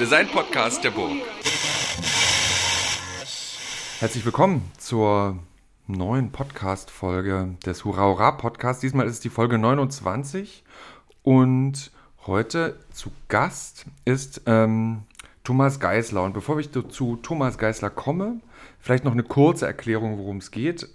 Design-Podcast der Burg. Herzlich willkommen zur neuen Podcast-Folge des Hurra Hurra Podcasts. Diesmal ist es die Folge 29 und heute zu Gast ist ähm, Thomas Geisler. Und bevor ich zu Thomas Geisler komme, vielleicht noch eine kurze Erklärung, worum es geht.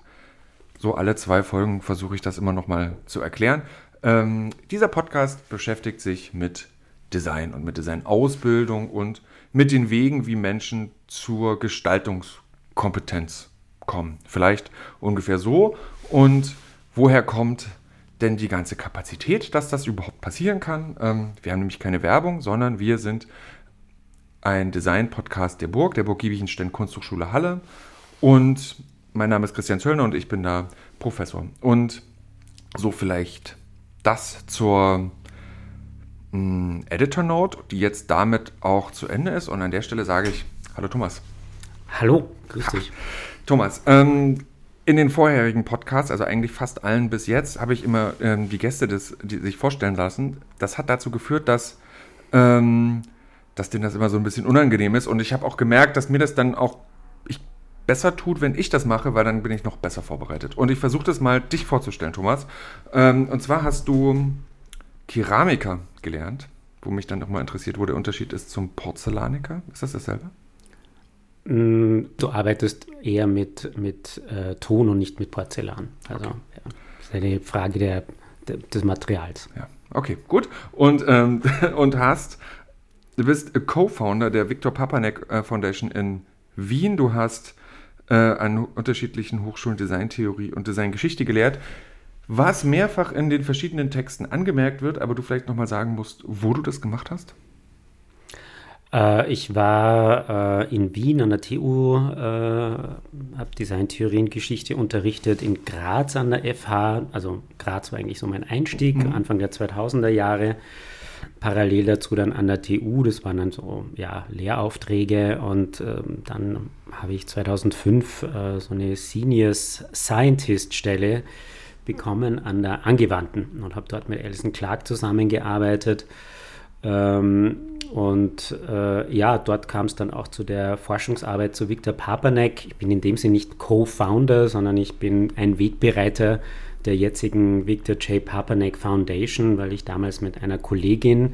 So alle zwei Folgen versuche ich das immer noch mal zu erklären. Ähm, dieser Podcast beschäftigt sich mit Design und mit Designausbildung und mit den Wegen, wie Menschen zur Gestaltungskompetenz kommen. Vielleicht ungefähr so. Und woher kommt denn die ganze Kapazität, dass das überhaupt passieren kann? Ähm, wir haben nämlich keine Werbung, sondern wir sind ein Design-Podcast der Burg, der Burg Giebichenstein Kunsthochschule Halle. Und mein Name ist Christian Zöllner und ich bin da Professor. Und so vielleicht das zur Editor Note, die jetzt damit auch zu Ende ist. Und an der Stelle sage ich, hallo Thomas. Hallo, grüß dich. Thomas, ähm, in den vorherigen Podcasts, also eigentlich fast allen bis jetzt, habe ich immer ähm, die Gäste des, die sich vorstellen lassen. Das hat dazu geführt, dass, ähm, dass denen das immer so ein bisschen unangenehm ist. Und ich habe auch gemerkt, dass mir das dann auch ich, besser tut, wenn ich das mache, weil dann bin ich noch besser vorbereitet. Und ich versuche das mal, dich vorzustellen, Thomas. Ähm, und zwar hast du Keramiker gelernt, wo mich dann nochmal interessiert, wo der Unterschied ist zum Porzellaniker. Ist das dasselbe? Mm, du arbeitest eher mit, mit äh, Ton und nicht mit Porzellan. Also okay. ja, das ist eine Frage der, der, des Materials. Ja, okay, gut. Und, ähm, und hast, du bist Co-Founder der Viktor Papanek äh, Foundation in Wien. Du hast äh, an unterschiedlichen Hochschulen Designtheorie und Designgeschichte gelehrt was mehrfach in den verschiedenen Texten angemerkt wird, aber du vielleicht nochmal sagen musst, wo du das gemacht hast? Äh, ich war äh, in Wien an der TU, äh, habe Designtheorie und Geschichte unterrichtet, in Graz an der FH, also Graz war eigentlich so mein Einstieg, mhm. Anfang der 2000er Jahre. Parallel dazu dann an der TU, das waren dann so ja, Lehraufträge und ähm, dann habe ich 2005 äh, so eine Seniors Scientist Stelle bekommen an der Angewandten und habe dort mit Alison Clark zusammengearbeitet. Ähm, und äh, ja, dort kam es dann auch zu der Forschungsarbeit zu Viktor Papanek. Ich bin in dem Sinne nicht Co-Founder, sondern ich bin ein Wegbereiter der jetzigen Victor J. Papanek Foundation, weil ich damals mit einer Kollegin,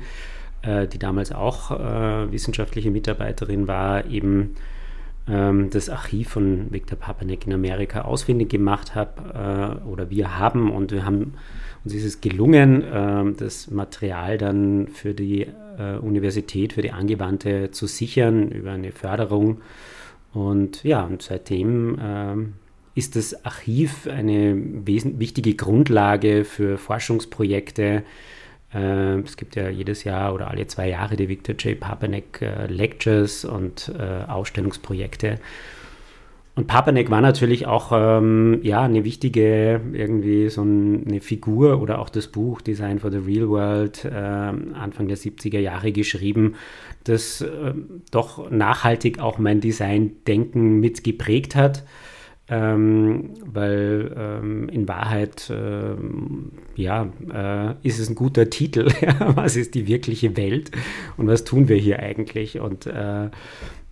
äh, die damals auch äh, wissenschaftliche Mitarbeiterin war, eben ähm, das Archiv von Viktor Papanek in Amerika ausfindig gemacht habe äh, oder wir haben und wir haben uns ist es gelungen, äh, das Material dann für die äh, Universität, für die Angewandte zu sichern über eine Förderung. Und ja, und seitdem ähm, ist das Archiv eine wichtige Grundlage für Forschungsprojekte, es gibt ja jedes Jahr oder alle zwei Jahre die Victor J. Papanek äh, Lectures und äh, Ausstellungsprojekte. Und Papanek war natürlich auch ähm, ja, eine wichtige, irgendwie so eine Figur oder auch das Buch Design for the Real World äh, Anfang der 70er Jahre geschrieben, das äh, doch nachhaltig auch mein Design-Denken mitgeprägt hat ähm, weil ähm, in Wahrheit ähm, ja, äh, ist es ein guter Titel. was ist die wirkliche Welt und was tun wir hier eigentlich? Und äh,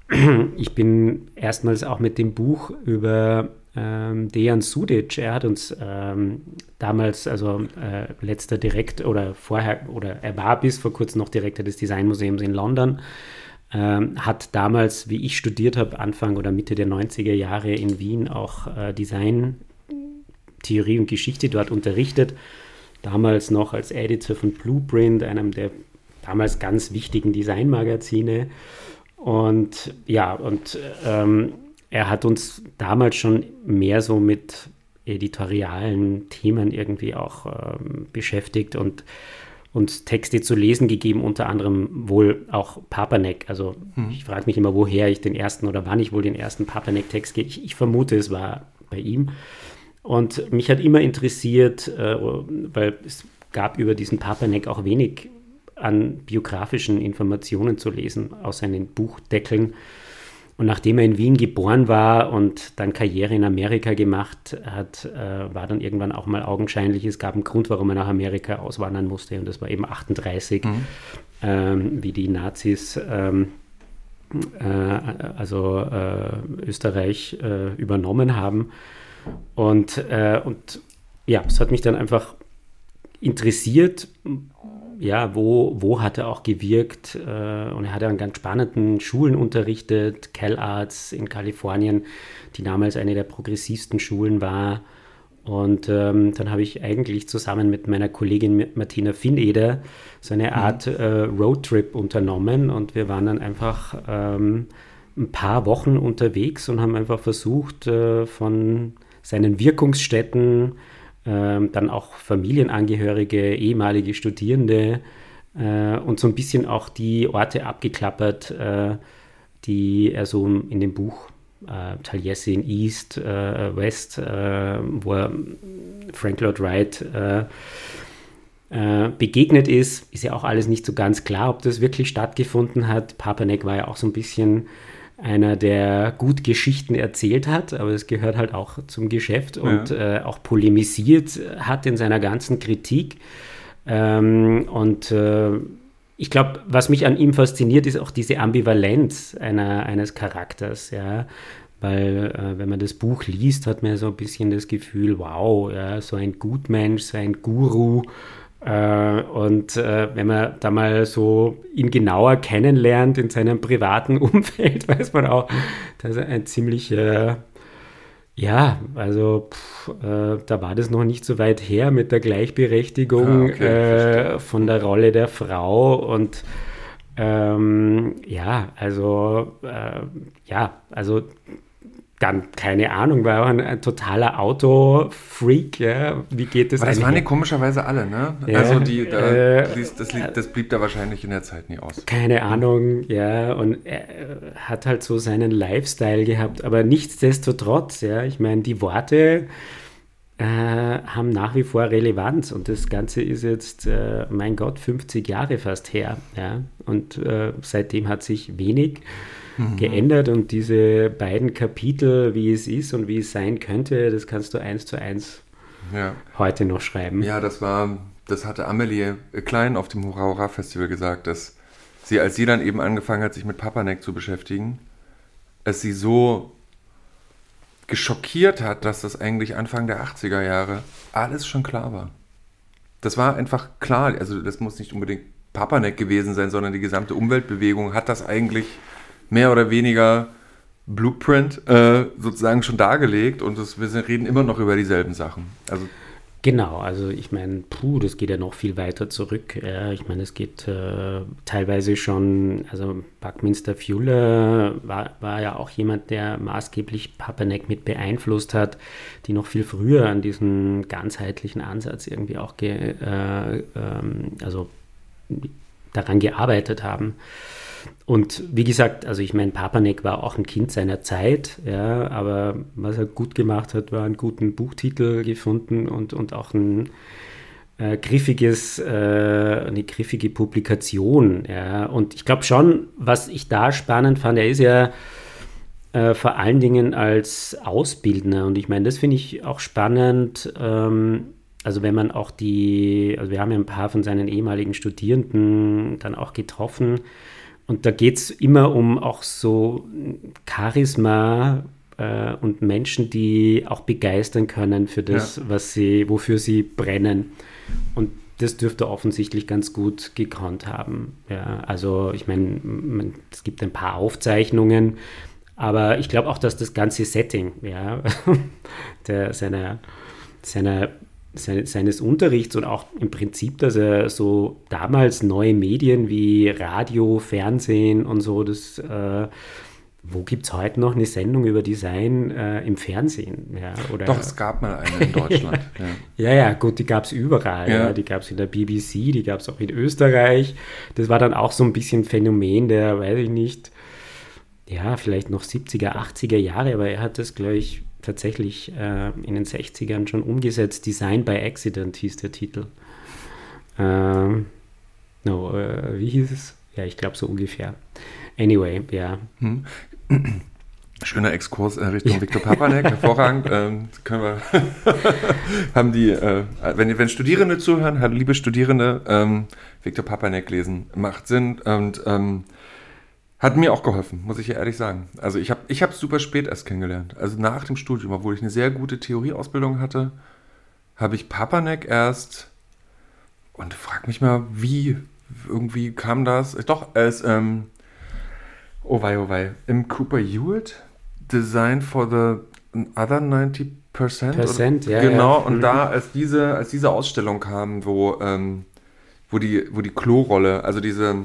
ich bin erstmals auch mit dem Buch über ähm, Dejan Sudic, er hat uns ähm, damals, also äh, letzter Direkt oder vorher, oder er war bis vor kurzem noch Direktor des Designmuseums in London, ähm, hat damals, wie ich studiert habe, Anfang oder Mitte der 90er Jahre in Wien auch äh, Design, Theorie und Geschichte dort unterrichtet. Damals noch als Editor von Blueprint, einem der damals ganz wichtigen Designmagazine. Und ja, und ähm, er hat uns damals schon mehr so mit editorialen Themen irgendwie auch ähm, beschäftigt und und Texte zu lesen gegeben, unter anderem wohl auch Papanek. Also hm. ich frage mich immer, woher ich den ersten oder wann ich wohl den ersten Papanek-Text gehe. Ich, ich, vermute, es war bei ihm. Und mich hat immer interessiert, äh, weil es gab über diesen Papanek auch wenig an biografischen Informationen zu lesen aus seinen Buchdeckeln. Und nachdem er in Wien geboren war und dann Karriere in Amerika gemacht hat, äh, war dann irgendwann auch mal augenscheinlich, es gab einen Grund, warum er nach Amerika auswandern musste. Und das war eben 38, mhm. ähm, wie die Nazis ähm, äh, also äh, Österreich äh, übernommen haben. Und, äh, und ja, es hat mich dann einfach interessiert, ja, wo, wo hat er auch gewirkt? Äh, und er hat an ganz spannenden Schulen unterrichtet, CalArts in Kalifornien, die damals eine der progressivsten Schulen war. Und ähm, dann habe ich eigentlich zusammen mit meiner Kollegin Martina Finneder so eine mhm. Art äh, Roadtrip unternommen und wir waren dann einfach ähm, ein paar Wochen unterwegs und haben einfach versucht, äh, von seinen Wirkungsstätten dann auch Familienangehörige, ehemalige Studierende äh, und so ein bisschen auch die Orte abgeklappert, äh, die er so in dem Buch äh, Taliesin East, äh, West, äh, wo er Frank Lloyd Wright äh, begegnet ist. Ist ja auch alles nicht so ganz klar, ob das wirklich stattgefunden hat. Papanek war ja auch so ein bisschen einer, der gut Geschichten erzählt hat, aber es gehört halt auch zum Geschäft und ja. äh, auch polemisiert hat in seiner ganzen Kritik. Ähm, und äh, ich glaube, was mich an ihm fasziniert, ist auch diese Ambivalenz einer, eines Charakters, ja. Weil, äh, wenn man das Buch liest, hat man so ein bisschen das Gefühl, wow, ja, so ein Gutmensch, so ein Guru, und äh, wenn man da mal so ihn genauer kennenlernt in seinem privaten Umfeld, weiß man auch, dass er ein ziemlich, äh, ja, also pff, äh, da war das noch nicht so weit her mit der Gleichberechtigung ah, okay, äh, von der Rolle der Frau. Und ähm, ja, also äh, ja, also dann, keine Ahnung, war auch ein, ein totaler Autofreak, ja. Wie geht das Aber Das waren die komischerweise alle, ne? Ja, also die, da, äh, das, das, das, blieb da wahrscheinlich in der Zeit nie aus. Keine Ahnung, ja. Und er hat halt so seinen Lifestyle gehabt, aber nichtsdestotrotz, ja. Ich meine, die Worte äh, haben nach wie vor Relevanz und das Ganze ist jetzt, äh, mein Gott, 50 Jahre fast her, ja. Und äh, seitdem hat sich wenig mhm. geändert und diese beiden Kapitel, wie es ist und wie es sein könnte, das kannst du eins zu eins ja. heute noch schreiben. Ja, das war, das hatte Amelie Klein auf dem Hurra Hurra Festival gesagt, dass sie, als sie dann eben angefangen hat, sich mit Papanek zu beschäftigen, es sie so geschockiert hat, dass das eigentlich Anfang der 80er Jahre alles schon klar war. Das war einfach klar, also das muss nicht unbedingt Papanek gewesen sein, sondern die gesamte Umweltbewegung hat das eigentlich mehr oder weniger Blueprint äh, sozusagen schon dargelegt und das, wir reden immer noch über dieselben Sachen. Also Genau, also ich meine, puh, das geht ja noch viel weiter zurück. Ja, ich meine, es geht äh, teilweise schon, also Buckminster Fuller war, war ja auch jemand, der maßgeblich Papanek mit beeinflusst hat, die noch viel früher an diesen ganzheitlichen Ansatz irgendwie auch ge, äh, ähm, also daran gearbeitet haben. Und wie gesagt, also ich meine, Papanek war auch ein Kind seiner Zeit, ja, aber was er gut gemacht hat, war einen guten Buchtitel gefunden und, und auch ein äh, griffiges, äh, eine griffige Publikation. Ja. Und ich glaube schon, was ich da spannend fand, er ist ja äh, vor allen Dingen als Ausbildner und ich meine, das finde ich auch spannend. Ähm, also wenn man auch die, also wir haben ja ein paar von seinen ehemaligen Studierenden dann auch getroffen, und da geht es immer um auch so Charisma äh, und Menschen, die auch begeistern können für das, ja. was sie, wofür sie brennen. Und das dürfte offensichtlich ganz gut gekonnt haben. Ja, also ich meine, es gibt ein paar Aufzeichnungen, aber ich glaube auch, dass das ganze Setting ja, der, seiner, seiner seines Unterrichts und auch im Prinzip, dass er so damals neue Medien wie Radio, Fernsehen und so, das, äh, wo gibt es heute noch eine Sendung über Design äh, im Fernsehen? Ja, oder, Doch, es gab mal eine in Deutschland. ja. ja, ja, gut, die gab es überall. Ja. Die gab es in der BBC, die gab es auch in Österreich. Das war dann auch so ein bisschen Phänomen der, weiß ich nicht, ja, vielleicht noch 70er, 80er Jahre, aber er hat das, glaube ich, tatsächlich äh, in den 60ern schon umgesetzt. Design by Accident hieß der Titel. Ähm, no, äh, wie hieß es? Ja, ich glaube so ungefähr. Anyway, ja. Hm. Schöner Exkurs in Richtung Viktor Papanek, hervorragend. Ähm, können wir haben die, äh, wenn, wenn Studierende zuhören, halt, liebe Studierende, ähm, Viktor Papanek lesen, macht Sinn und ähm, hat mir auch geholfen, muss ich ja ehrlich sagen. Also ich habe ich es super spät erst kennengelernt. Also nach dem Studium, obwohl ich eine sehr gute Theorieausbildung hatte, habe ich Papanek erst und frag mich mal, wie irgendwie kam das. Doch, ist, ähm, oh wei, oh wei, im Cooper Hewitt Design for the Other 90 Percent. ja. Genau, ja. und mhm. da, als diese, als diese Ausstellung kam, wo, ähm, wo die, wo die Klorolle, also diese,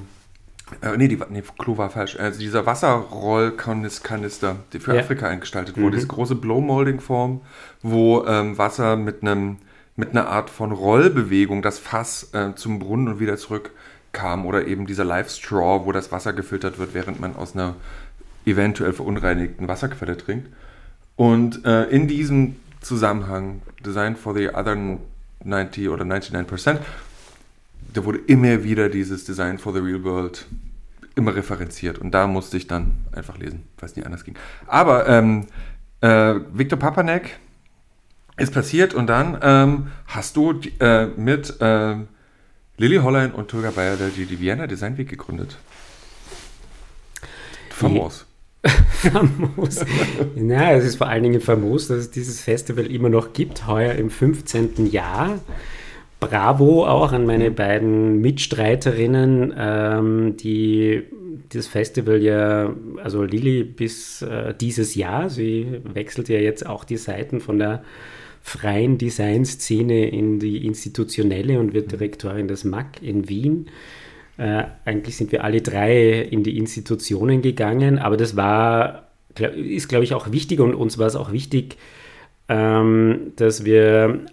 äh, nee, die, nee, Klo war falsch, also dieser Wasserrollkanister, die für Ja. Afrika eingestaltet wurde, Mhm. diese große Blow-Molding-Form, wo ähm, Wasser mit einem, mit einer Art von Rollbewegung das Fass äh, zum Brunnen und wieder zurück kam oder eben dieser Live-Straw, wo das Wasser gefiltert wird, während man aus einer eventuell verunreinigten Wasserquelle trinkt. Und äh, in diesem Zusammenhang, Design for the Other 90 oder 99%, da wurde immer wieder dieses Design for the Real World immer referenziert. Und da musste ich dann einfach lesen, weil es nie anders ging. Aber ähm, äh, Viktor Papanek ist passiert und dann ähm, hast du die, äh, mit äh, Lilly Hollein und Tulga Bayer die, die Vienna Design Week gegründet. Famos. famos. Na, es ist vor allen Dingen famos, dass es dieses Festival immer noch gibt, heuer im 15. Jahr. Bravo auch an meine beiden Mitstreiterinnen, ähm, die das Festival ja, also Lilly bis äh, dieses Jahr, sie wechselt ja jetzt auch die Seiten von der freien Designszene in die institutionelle und wird Direktorin des MAC in Wien. Äh, eigentlich sind wir alle drei in die Institutionen gegangen, aber das war, ist glaube ich auch wichtig und uns war es auch wichtig, ähm, dass wir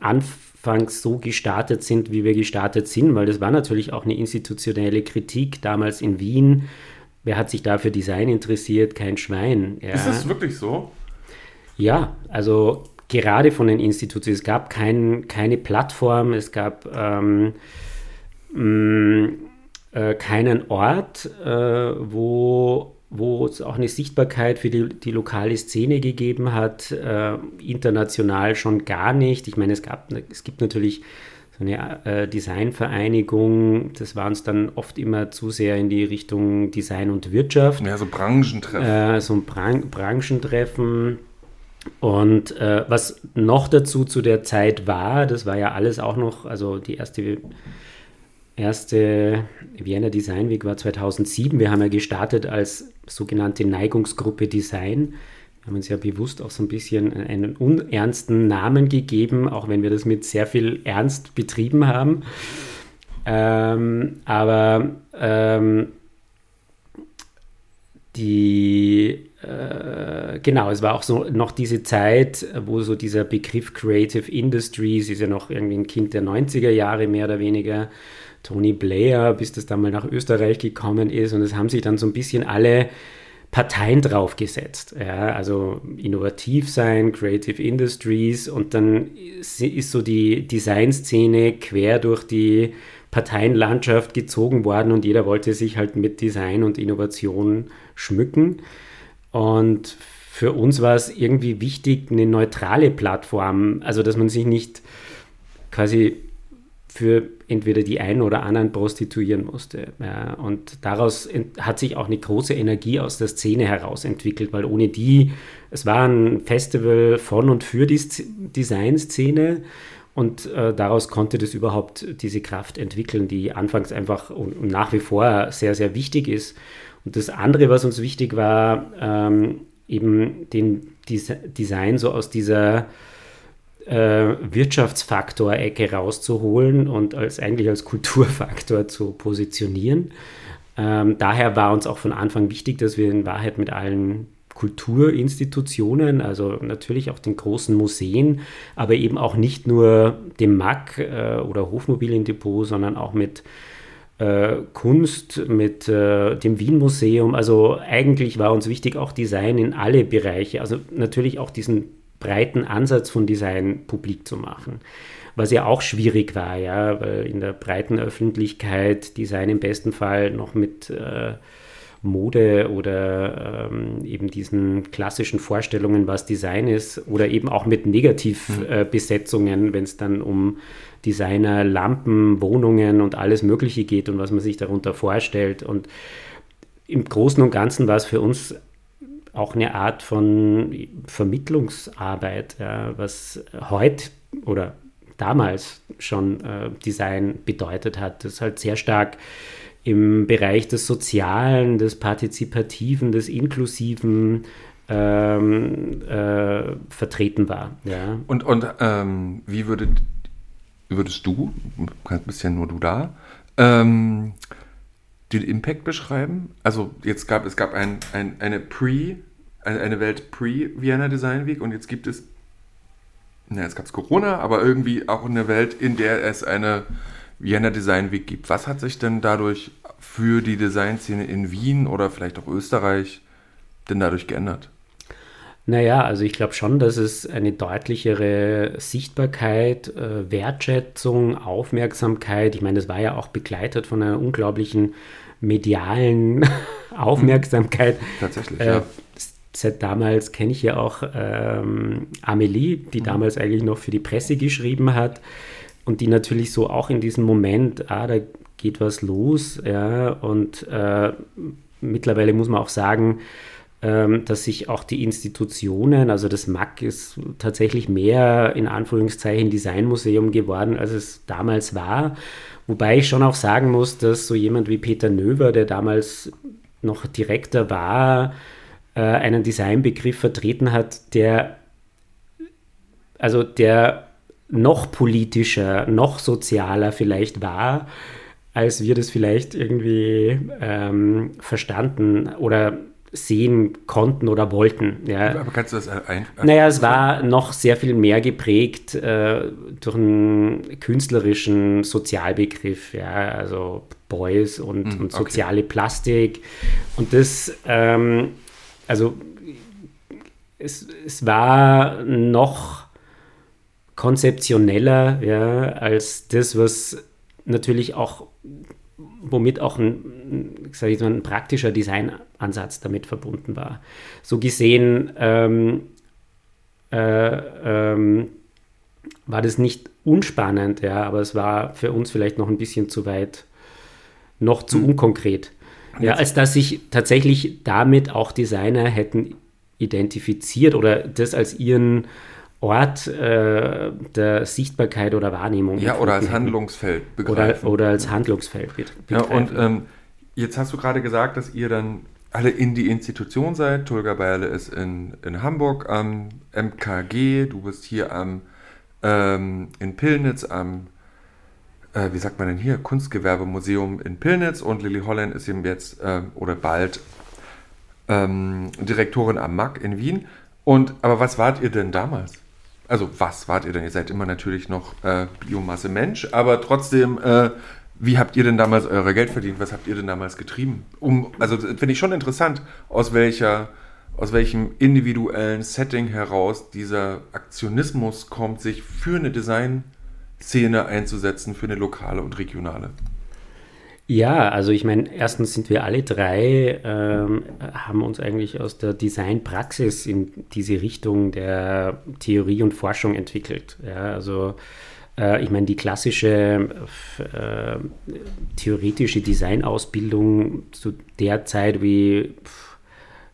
anfangs so gestartet sind, wie wir gestartet sind, weil das war natürlich auch eine institutionelle Kritik damals in Wien. Wer hat sich da für Design interessiert? Kein Schwein. Ja. Ist das wirklich so? Ja, also gerade von den Institutionen. Es gab kein, keine Plattform, es gab ähm, mh, äh, keinen Ort, äh, wo, wo es auch eine Sichtbarkeit für die, die lokale Szene gegeben hat, äh, international schon gar nicht. Ich meine, es, gab, es gibt natürlich so eine äh, Designvereinigung, das war uns dann oft immer zu sehr in die Richtung Design und Wirtschaft. Ja, so Branchentreffen. Äh, so ein Bran Branchentreffen. Und äh, was noch dazu zu der Zeit war, das war ja alles auch noch, also die erste, erste Vienna Design Week war 2007. Wir haben ja gestartet als sogenannte Neigungsgruppe Design. Wir haben uns ja bewusst auch so ein bisschen einen unernsten Namen gegeben, auch wenn wir das mit sehr viel Ernst betrieben haben. Ähm, aber ähm, die, äh, genau, es war auch so noch diese Zeit, wo so dieser Begriff Creative Industries ist ja noch irgendwie ein Kind der 90er Jahre mehr oder weniger. Tony Blair, bis das dann mal nach Österreich gekommen ist und es haben sich dann so ein bisschen alle Parteien draufgesetzt. Ja, also innovativ sein, Creative Industries und dann ist so die Designszene quer durch die Parteienlandschaft gezogen worden und jeder wollte sich halt mit Design und Innovation schmücken. Und für uns war es irgendwie wichtig, eine neutrale Plattform, also dass man sich nicht quasi für entweder die einen oder anderen prostituieren musste. Und daraus hat sich auch eine große Energie aus der Szene heraus entwickelt, weil ohne die, es war ein Festival von und für die Designszene und äh, daraus konnte das überhaupt diese Kraft entwickeln, die anfangs einfach und, nach wie vor sehr, sehr wichtig ist. Und das andere, was uns wichtig war, ähm, eben den Des Design so aus dieser Wirtschaftsfaktor-Ecke rauszuholen und als eigentlich als Kulturfaktor zu positionieren. Ähm, daher war uns auch von Anfang wichtig, dass wir in Wahrheit mit allen Kulturinstitutionen, also natürlich auch den großen Museen, aber eben auch nicht nur dem MAC äh, oder Hofmobiliendepot, sondern auch mit äh, Kunst, mit äh, dem Wien-Museum. Also eigentlich war uns wichtig auch Design in alle Bereiche, also natürlich auch diesen breiten Ansatz von Design publik zu machen. Was ja auch schwierig war, ja, weil in der breiten Öffentlichkeit Design im besten Fall noch mit äh, Mode oder ähm, eben diesen klassischen Vorstellungen, was Design ist, oder eben auch mit Negativbesetzungen, äh, wenn es dann um Designer, Lampen, Wohnungen und alles Mögliche geht und was man sich darunter vorstellt. Und im Großen und Ganzen war es für uns auch eine Art von Vermittlungsarbeit, ja, was heute oder damals schon äh, Design bedeutet hat. Das ist halt sehr stark im Bereich des Sozialen, des Partizipativen, des Inklusiven ähm, äh, vertreten war. Ja. Und, und ähm, wie würdet, würdest du, bist ja nur du da, ähm, den Impact beschreiben? Also jetzt gab es gab ein, ein, eine Pre, eine, Welt Pre-Vienna Design Week und jetzt gibt es, na, jetzt gab es Corona, aber irgendwie auch eine Welt, in der es eine Vienna Design Week gibt. Was hat sich denn dadurch für die Designszene in Wien oder vielleicht auch Österreich denn dadurch geändert? Naja, also ich glaube schon, dass es eine deutlichere Sichtbarkeit, äh, Wertschätzung, Aufmerksamkeit, ich meine, das war ja auch begleitet von einer unglaublichen medialen Aufmerksamkeit. Tatsächlich, äh, ja. Seit damals kenne ich ja auch ähm, Amelie, die mhm. damals eigentlich noch für die Presse geschrieben hat und die natürlich so auch in diesem Moment, ah, da geht was los, ja, und äh, mittlerweile muss man auch sagen, ähm, dass sich auch die Institutionen, also das MAC ist tatsächlich mehr in Anführungszeichen Designmuseum geworden, als es damals war. Wobei ich schon auch sagen muss, dass so jemand wie Peter Növer, der damals noch Direktor war, äh, einen Designbegriff vertreten hat, der also der noch politischer, noch sozialer vielleicht war, als wir das vielleicht irgendwie ähm, verstanden oder sehen konnten oder wollten. Ja. Aber kannst du das ein? Naja, es war noch sehr viel mehr geprägt äh, durch einen künstlerischen Sozialbegriff, ja, also Boys und, mm, und soziale okay. Plastik. Und das, ähm, also es, es war noch konzeptioneller ja, als das, was natürlich auch, womit auch ein, sag ich mal, ein praktischer Designansatz damit verbunden war. So gesehen ähm, äh, ähm, war das nicht unspannend, ja, aber es war für uns vielleicht noch ein bisschen zu weit, noch zu hm. unkonkret. Ja, als dass sich tatsächlich damit auch Designer hätten identifiziert oder das als ihren Ort äh, der Sichtbarkeit oder Wahrnehmung. Ja, oder als Handlungsfeld begreifen. Oder, oder als Handlungsfeld begreifen. Ja, und ähm, jetzt hast du gerade gesagt, dass ihr dann alle in die Institution seid. Tulga Beierle ist in, in Hamburg am MKG, du bist hier am, ähm, in Pillnitz am, äh, wie sagt man denn hier, Kunstgewerbemuseum in Pillnitz und Lily Holland ist eben jetzt äh, oder bald ähm, Direktorin am MAC in Wien. Und aber was wart ihr denn damals? Also was wart ihr denn? Ihr seid immer natürlich noch äh, Biomasse Mensch, aber trotzdem, äh, wie habt ihr denn damals euer Geld verdient? Was habt ihr denn damals getrieben? Um, also finde ich schon interessant, aus welcher, aus welchem individuellen Setting heraus dieser Aktionismus kommt, sich für eine Designszene einzusetzen, für eine lokale und regionale. Ja, also ich meine, erstens sind wir alle drei, ähm, haben uns eigentlich aus der Designpraxis in diese Richtung der Theorie und Forschung entwickelt. Ja, also äh, ich meine, die klassische äh, theoretische Designausbildung zu der Zeit wie, pf,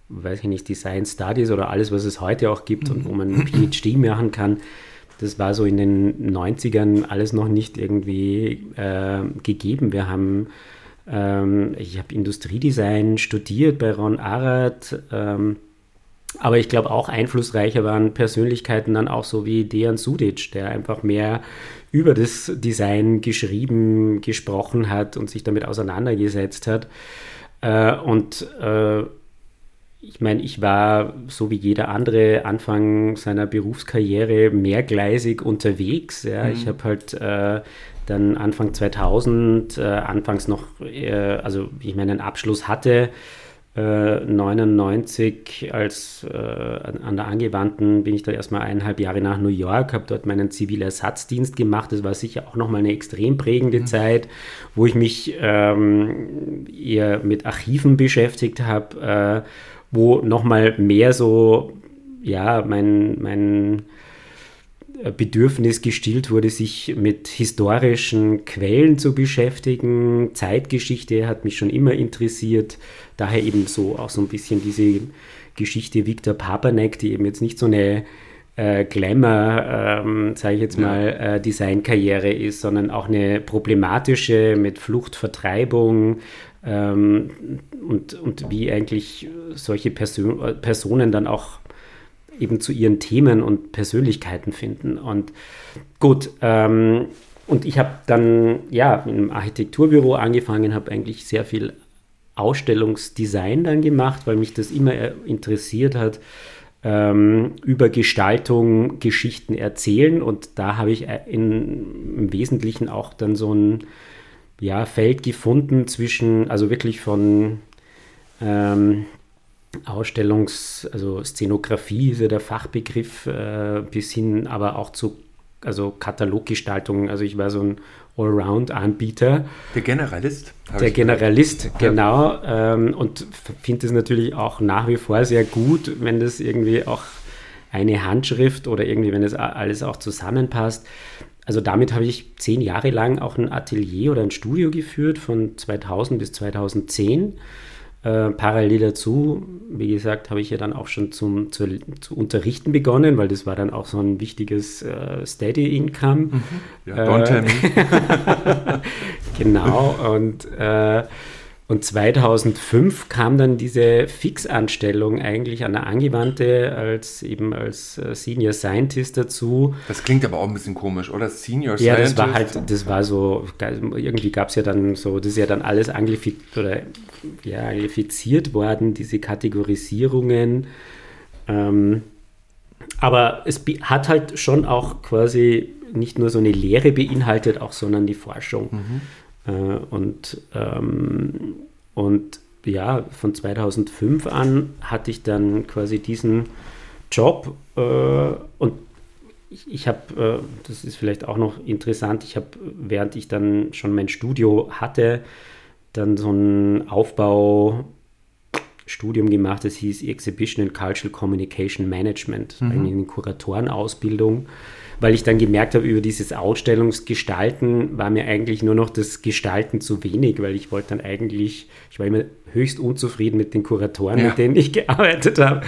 weiß ich nicht, Design Studies oder alles, was es heute auch gibt und wo man einen PhD machen kann, das war so in den 90ern alles noch nicht irgendwie äh, gegeben. Wir haben, ähm, ich habe Industriedesign studiert bei Ron Arad, ähm, aber ich glaube auch einflussreicher waren Persönlichkeiten dann auch so wie Dejan Sudic, der einfach mehr über das Design geschrieben, gesprochen hat und sich damit auseinandergesetzt hat. Äh, und äh, ich meine, ich war so wie jeder andere Anfang seiner Berufskarriere mehrgleisig unterwegs. Ja. Mhm. Ich habe halt äh, dann Anfang 2000, äh, anfangs noch, äh, also ich meinen Abschluss hatte, 99 als äh, an der Angewandten bin ich da erstmal eineinhalb Jahre nach New York, habe dort meinen Zivilersatzdienst gemacht. Das war sicher auch nochmal eine extrem prägende mhm. Zeit, wo ich mich ähm, eher mit Archiven beschäftigt habe, äh, wo nochmal mehr so, ja, mein, mein Bedürfnis gestillt wurde, sich mit historischen Quellen zu beschäftigen. Zeitgeschichte hat mich schon immer interessiert. Daher eben so auch so ein bisschen diese Geschichte Viktor Papanek, die eben jetzt nicht so eine äh, Glamour, ähm, sage ich jetzt mal, äh, Designkarriere ist, sondern auch eine problematische mit Fluchtvertreibung ähm, und, und wie eigentlich solche Perso Personen dann auch eben zu ihren Themen und Persönlichkeiten finden. Und gut, ähm, und ich habe dann ja im Architekturbüro angefangen, habe eigentlich sehr viel Ausstellungsdesign dann gemacht, weil mich das immer interessiert hat, ähm, über Gestaltung Geschichten erzählen. Und da habe ich äh, in, im Wesentlichen auch dann so ein ja, Feld gefunden zwischen, also wirklich von ähm, Ausstellungs-, also Szenografie ist ja der Fachbegriff, äh, bis hin aber auch zu also Kataloggestaltung. Also ich war so ein Allround-Anbieter. Der Generalist. Der Generalist, genau. Ähm, und finde es natürlich auch nach wie vor sehr gut, wenn das irgendwie auch eine Handschrift oder irgendwie, wenn das alles auch zusammenpasst. Also damit habe ich zehn Jahre lang auch ein Atelier oder ein Studio geführt, von 2000 bis 2010. Äh, parallel dazu, wie gesagt, habe ich ja dann auch schon zum, zu, zu, unterrichten begonnen, weil das war dann auch so ein wichtiges äh, Steady Income. Mhm. Ja, me. genau, und äh, und 2005 kam dann diese Fixanstellung eigentlich an der Angewandte als eben als äh, Senior Scientist dazu. Das klingt aber auch ein bisschen komisch, oder? Senior Scientist? Ja, das war halt, das war so, irgendwie gab es ja dann so, das ist ja dann alles anglifiziert oder ja, anglifiziert worden, diese Kategorisierungen. Ähm, aber es hat halt schon auch quasi nicht nur so eine Lehre beinhaltet, auch sondern die Forschung. Mhm. Äh, und, ähm, und ja, von 2005 an hatte ich dann quasi diesen Job äh, und ich, ich habe, äh, das ist vielleicht auch noch interessant, ich habe, während ich dann schon mein Studio hatte, dann so ein Aufbaustudium gemacht, das hieß Exhibition and Cultural Communication Management, mhm. eine Kuratorenausbildung weil ich dann gemerkt habe, über dieses Ausstellungsgestalten war mir eigentlich nur noch das Gestalten zu wenig, weil ich wollte dann eigentlich, ich war immer höchst unzufrieden mit den Kuratoren, ja. mit denen ich gearbeitet habe.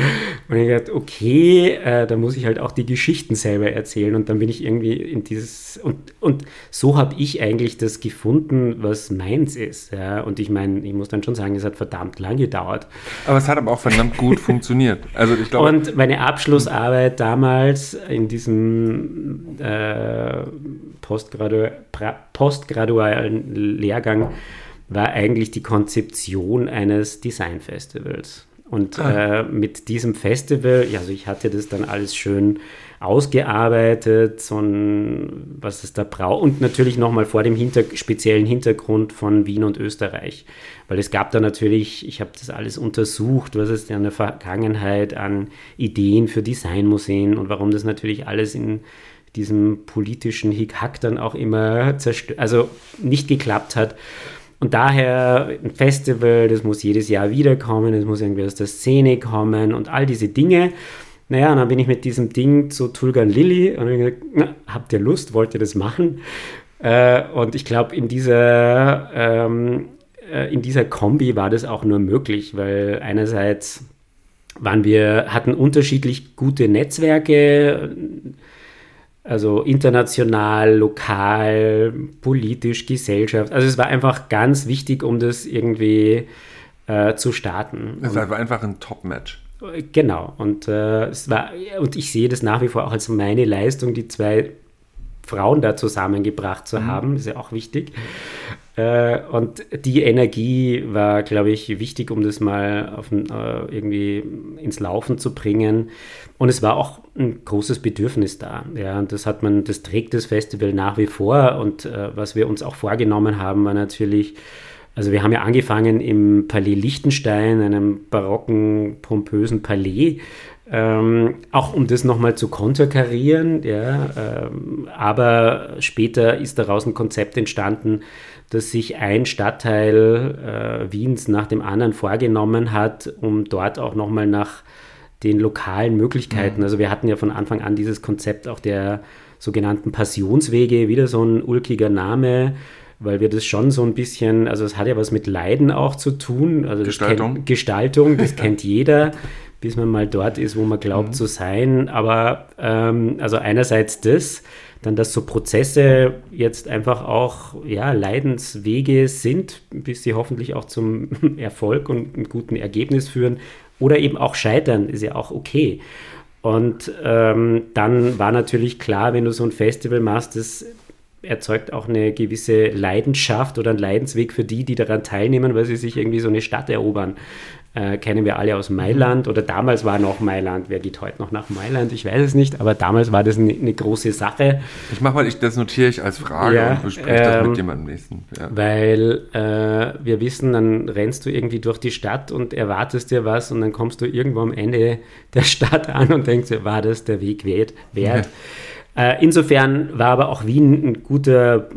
Und ich dachte, okay, äh, da muss ich halt auch die Geschichten selber erzählen. Und dann bin ich irgendwie in dieses, und, und so habe ich eigentlich das gefunden, was meins ist. Ja? Und ich meine, ich muss dann schon sagen, es hat verdammt lang gedauert. Aber es hat aber auch verdammt gut funktioniert. Also ich glaube. Und meine Abschlussarbeit damals in diesem äh, postgradualen Lehrgang war eigentlich die Konzeption eines Designfestivals. Und ah. äh, mit diesem Festival, also ich hatte das dann alles schön ausgearbeitet, so ein, was es da braucht. Und natürlich nochmal vor dem hinter speziellen Hintergrund von Wien und Österreich. Weil es gab da natürlich, ich habe das alles untersucht, was es in der Vergangenheit an Ideen für Designmuseen und warum das natürlich alles in diesem politischen Hickhack dann auch immer also nicht geklappt hat. Und daher ein Festival, das muss jedes Jahr wiederkommen, es muss irgendwie aus der Szene kommen und all diese Dinge. Naja, und dann bin ich mit diesem Ding zu Tulgan Lilly und gesagt, na, habt ihr Lust, wollt ihr das machen? Äh, und ich glaube, in dieser, ähm, äh, in dieser Kombi war das auch nur möglich, weil einerseits waren wir, hatten unterschiedlich gute Netzwerke, also international, lokal, politisch, Gesellschaft. Also es war einfach ganz wichtig, um das irgendwie äh, zu starten. Es war einfach ein Top-Match. Genau. Und äh, es war, und ich sehe das nach wie vor auch als meine Leistung, die zwei Frauen da zusammengebracht zu mhm. haben. Ist ja auch wichtig. Äh, und die Energie war, glaube ich, wichtig, um das mal auf, äh, irgendwie ins Laufen zu bringen. Und es war auch ein großes Bedürfnis da. Ja, und das hat man, das trägt das Festival nach wie vor. Und äh, was wir uns auch vorgenommen haben, war natürlich Also wir haben ja angefangen im Palais Liechtenstein, einem barocken, pompösen Palais, ähm, auch um das nochmal zu konterkarieren, ja, ähm, aber später ist daraus ein Konzept entstanden, dass sich ein Stadtteil äh, Wiens nach dem anderen vorgenommen hat, um dort auch nochmal nach den lokalen Möglichkeiten. Mhm. Also wir hatten ja von Anfang an dieses Konzept auch der sogenannten Passionswege, wieder so ein ulkiger Name, weil wir das schon so ein bisschen, also es hat ja was mit Leiden auch zu tun. Also Gestaltung. Das kennt, Gestaltung, das kennt jeder bis man mal dort ist, wo man glaubt mhm. zu sein. Aber ähm, also einerseits das, dann dass so Prozesse jetzt einfach auch ja, Leidenswege sind, bis sie hoffentlich auch zum Erfolg und einem guten Ergebnis führen. Oder eben auch scheitern, ist ja auch okay. Und ähm, dann war natürlich klar, wenn du so ein Festival machst, das erzeugt auch eine gewisse Leidenschaft oder einen Leidensweg für die, die daran teilnehmen, weil sie sich irgendwie so eine Stadt erobern äh, kennen wir alle aus Mailand oder damals war noch Mailand. Wer geht heute noch nach Mailand? Ich weiß es nicht, aber damals war das eine, eine große Sache. Ich mache mal, ich, das notiere ich als Frage ja, und bespreche ähm, das mit ähm, jemandem nächsten. Ja. Weil äh, wir wissen, dann rennst du irgendwie durch die Stadt und erwartest dir was und dann kommst du irgendwo am Ende der Stadt an und denkst, war das der Weg wert? wert? Ja. Äh, insofern war aber auch Wien ein guter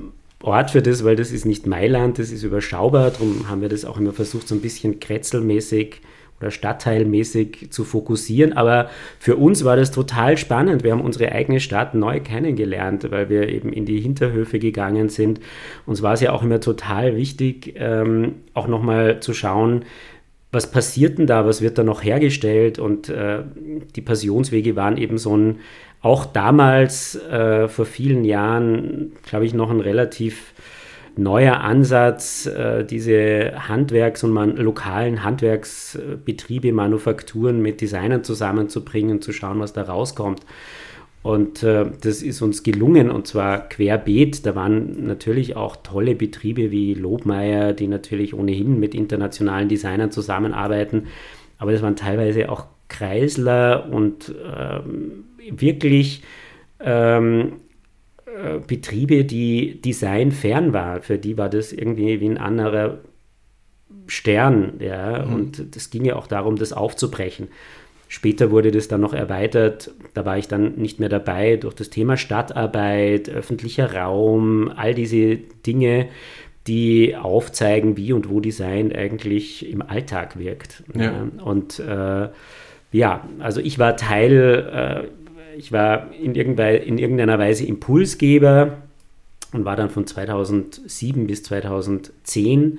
Ort für das, weil das ist nicht Mailand, das ist überschaubar. Darum haben wir das auch immer versucht, so ein bisschen kretzelmäßig oder stadtteilmäßig zu fokussieren. Aber für uns war das total spannend. Wir haben unsere eigene Stadt neu kennengelernt, weil wir eben in die Hinterhöfe gegangen sind. Uns war es ja auch immer total wichtig, ähm, auch nochmal zu schauen, was passiert denn da, was wird da noch hergestellt? Und äh, die Passionswege waren eben so ein auch damals äh, vor vielen Jahren, glaube ich, noch ein relativ neuer Ansatz, äh, diese Handwerks- und man, lokalen Handwerksbetriebe, Manufakturen mit Designern zusammenzubringen, zu schauen, was da rauskommt. Und äh, das ist uns gelungen und zwar querbeet. Da waren natürlich auch tolle Betriebe wie Lobmeier, die natürlich ohnehin mit internationalen Designern zusammenarbeiten. Aber das waren teilweise auch Kreisler und ähm, wirklich ähm, äh, Betriebe, die designfern waren. Für die war das irgendwie wie ein anderer Stern. Ja? Mhm. Und das ging ja auch darum, das aufzubrechen. Später wurde das dann noch erweitert. Da war ich dann nicht mehr dabei durch das Thema Stadtarbeit, öffentlicher Raum, all diese Dinge, die aufzeigen, wie und wo Design eigentlich im Alltag wirkt. Ja. Und äh, ja, also ich war Teil, äh, ich war in, in irgendeiner Weise Impulsgeber und war dann von 2007 bis 2010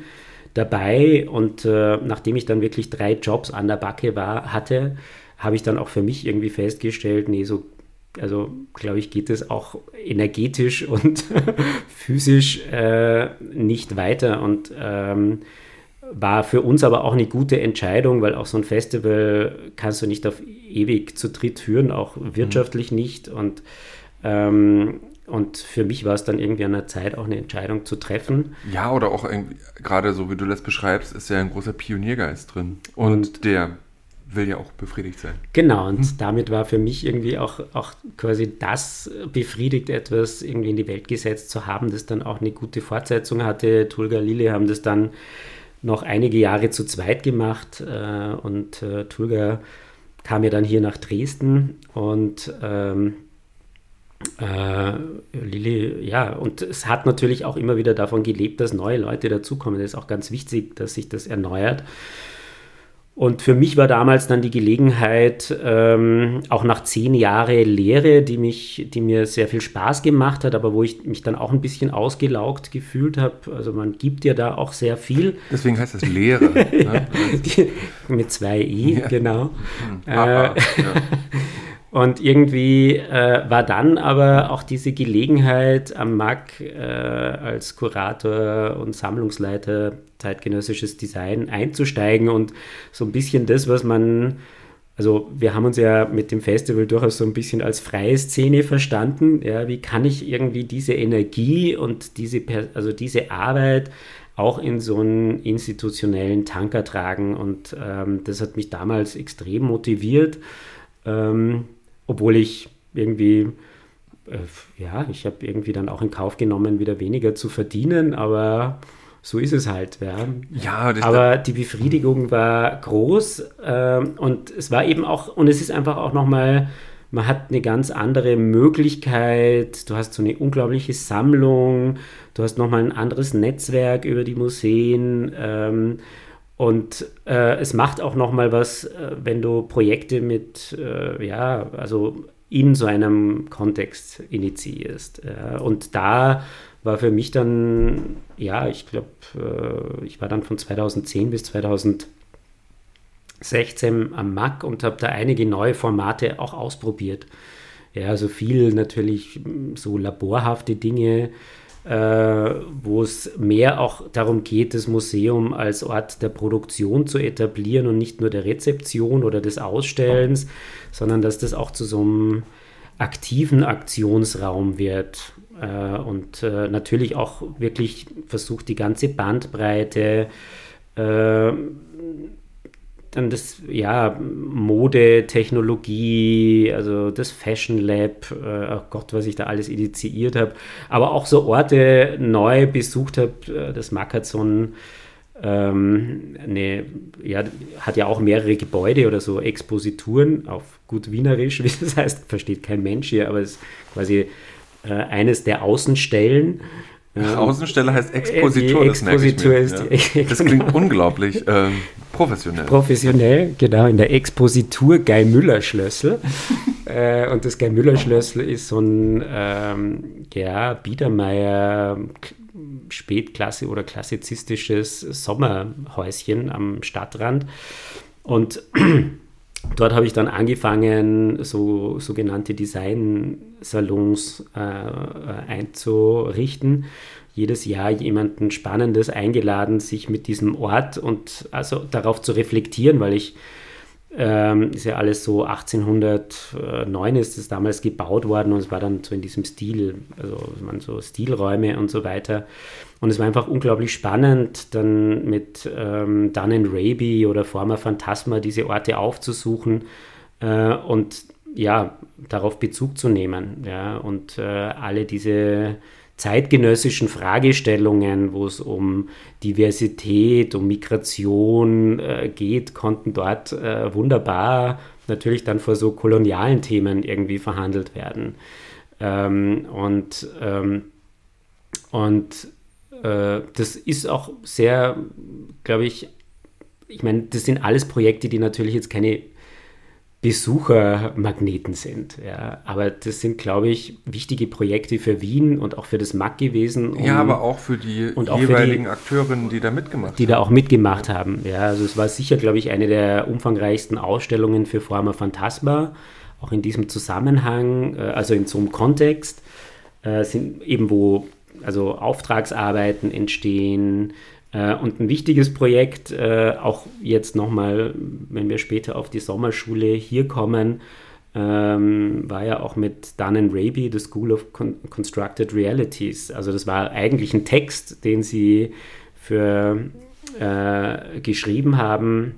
dabei. Und äh, nachdem ich dann wirklich drei Jobs an der Backe war, hatte, habe ich dann auch für mich irgendwie festgestellt, nee, so, also glaube ich, geht es auch energetisch und physisch äh, nicht weiter. Und ähm, war für uns aber auch eine gute Entscheidung, weil auch so ein Festival kannst du nicht auf ewig zu dritt führen, auch wirtschaftlich mhm. nicht. Und, ähm, und für mich war es dann irgendwie an der Zeit, auch eine Entscheidung zu treffen. Ja, oder auch gerade so, wie du das beschreibst, ist ja ein großer Pioniergeist drin. Und, und der will ja auch befriedigt sein. Genau, und hm. damit war für mich irgendwie auch, auch quasi das befriedigt, etwas irgendwie in die Welt gesetzt zu haben, das dann auch eine gute Fortsetzung hatte. Tulga Lille haben das dann noch einige Jahre zu zweit gemacht äh, und äh, Tulga kam ja dann hier nach Dresden und ähm, äh, Lilly, ja, und es hat natürlich auch immer wieder davon gelebt, dass neue Leute dazukommen. Das ist auch ganz wichtig, dass sich das erneuert. Und für mich war damals dann die Gelegenheit, ähm, auch nach zehn Jahren Lehre, die, mich, die mir sehr viel Spaß gemacht hat, aber wo ich mich dann auch ein bisschen ausgelaugt gefühlt habe. Also man gibt ja da auch sehr viel. Deswegen heißt es Lehre. ne? Mit zwei E, ja. genau. Hm. Äh, ja. Und irgendwie äh, war dann aber auch diese Gelegenheit am MAG äh, als Kurator und Sammlungsleiter zeitgenössisches Design einzusteigen und so ein bisschen das, was man, also wir haben uns ja mit dem Festival durchaus so ein bisschen als freie Szene verstanden. Ja, wie kann ich irgendwie diese Energie und diese, also diese Arbeit auch in so einen institutionellen Tanker tragen und ähm, das hat mich damals extrem motiviert. Ähm, obwohl ich irgendwie, äh, ja, ich habe irgendwie dann auch in Kauf genommen, wieder weniger zu verdienen, aber so ist es halt. Ja. Ja, Aber die Befriedigung war groß ähm, und es war eben auch, und es ist einfach auch nochmal, man hat eine ganz andere Möglichkeit, du hast so eine unglaubliche Sammlung, du hast nochmal ein anderes Netzwerk über die Museen. Ähm, und äh, es macht auch nochmal was, äh, wenn du Projekte mit, äh, ja, also in so einem Kontext initiierst. Ja. Und da war für mich dann, ja, ich glaube, äh, ich war dann von 2010 bis 2016 am Mac und habe da einige neue Formate auch ausprobiert. Ja, also viel natürlich so laborhafte Dinge, äh, wo es mehr auch darum geht, das Museum als Ort der Produktion zu etablieren und nicht nur der Rezeption oder des Ausstellens, sondern dass das auch zu so einem aktiven Aktionsraum wird. Äh, und äh, natürlich auch wirklich versucht, die ganze Bandbreite äh, dann das, ja, Mode, Technologie, also das Fashion Lab, äh, oh Gott, was ich da alles initiiert habe, aber auch so Orte neu besucht habe, äh, das Makathon, ähm, eine, ja, hat ja auch mehrere Gebäude oder so Exposituren auf gut Wienerisch, wie das heißt, versteht kein Mensch hier, aber es ist quasi äh, eines der Außenstellen. Außenstelle heißt Expositur, Die das merke ich Expositur mir. ja. Das klingt unglaublich ähm, professionell. Professionell, genau, in der Expositur Guy Müller Schlössel. äh, und das Guy Müller Schlössel ist so ein ähm, ja, Biedermeier Spätklasse oder klassizistisches Sommerhäuschen am Stadtrand. Und dort habe ich dann angefangen, so sogenannte Design-Salons äh, äh, einzurichten. Jedes Jahr jemanden Spannendes eingeladen, sich mit diesem Ort und also darauf zu reflektieren, weil ich ähm, ist ja alles so 1809 ist es damals gebaut worden und es war dann so in diesem Stil, also waren so Stilräume und so weiter. Und es war einfach unglaublich spannend, dann mit ähm, Dun Raby oder Forma Phantasma diese Orte aufzusuchen äh, und ja, darauf Bezug zu nehmen. Ja, und äh, alle diese zeitgenössischen Fragestellungen, wo es um Diversität, um Migration äh, geht, konnten dort äh, wunderbar natürlich dann vor so kolonialen Themen irgendwie verhandelt werden. Ähm, und ähm, und äh, das ist auch sehr, glaube ich, ich meine, das sind alles Projekte, die natürlich jetzt keine Besuchermagneten sind. Ja. Aber das sind, glaube ich, wichtige Projekte für Wien und auch für das MAC gewesen. um- Ja, aber auch für die für die- jeweiligen Akteurinnen, die da mitgemacht die da auch mitgemacht haben. Ja, also es war sicher, glaube ich, eine der umfangreichsten Ausstellungen für Forma Phantasma, auch in diesem Zusammenhang, äh, also in so einem Kontext, äh, sind eben wo also Auftragsarbeiten entstehen. Äh, und ein wichtiges Projekt, äh, auch jetzt nochmal, wenn wir später auf die Sommerschule hier kommen, ähm, war ja auch mit Dun Raby, The School of Con Constructed Realities. Also das war eigentlich ein Text, den sie für äh, geschrieben haben,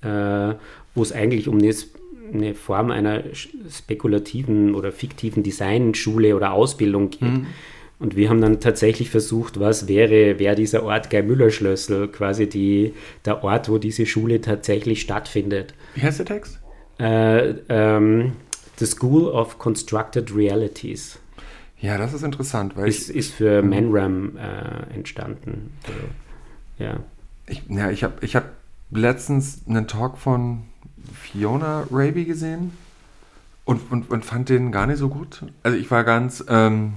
äh, wo es eigentlich um eine, eine Form einer spekulativen oder fiktiven Designschule oder Ausbildung geht. Und wir haben dann tatsächlich versucht, was wäre, wäre dieser Ort Geil-Müller-Schlössel, quasi die, der Ort, wo diese Schule tatsächlich stattfindet. Wie heißt der Text? Äh, ähm, The School of Constructed Realities Ja, das ist interessant, weil ist, ich, ist für Manram äh, entstanden. Also, ja. ich, ja, ich habe ich hab letztens einen Talk von Fiona Raby gesehen und, und, und fand den gar nicht so gut. Also ich war ganz, ähm,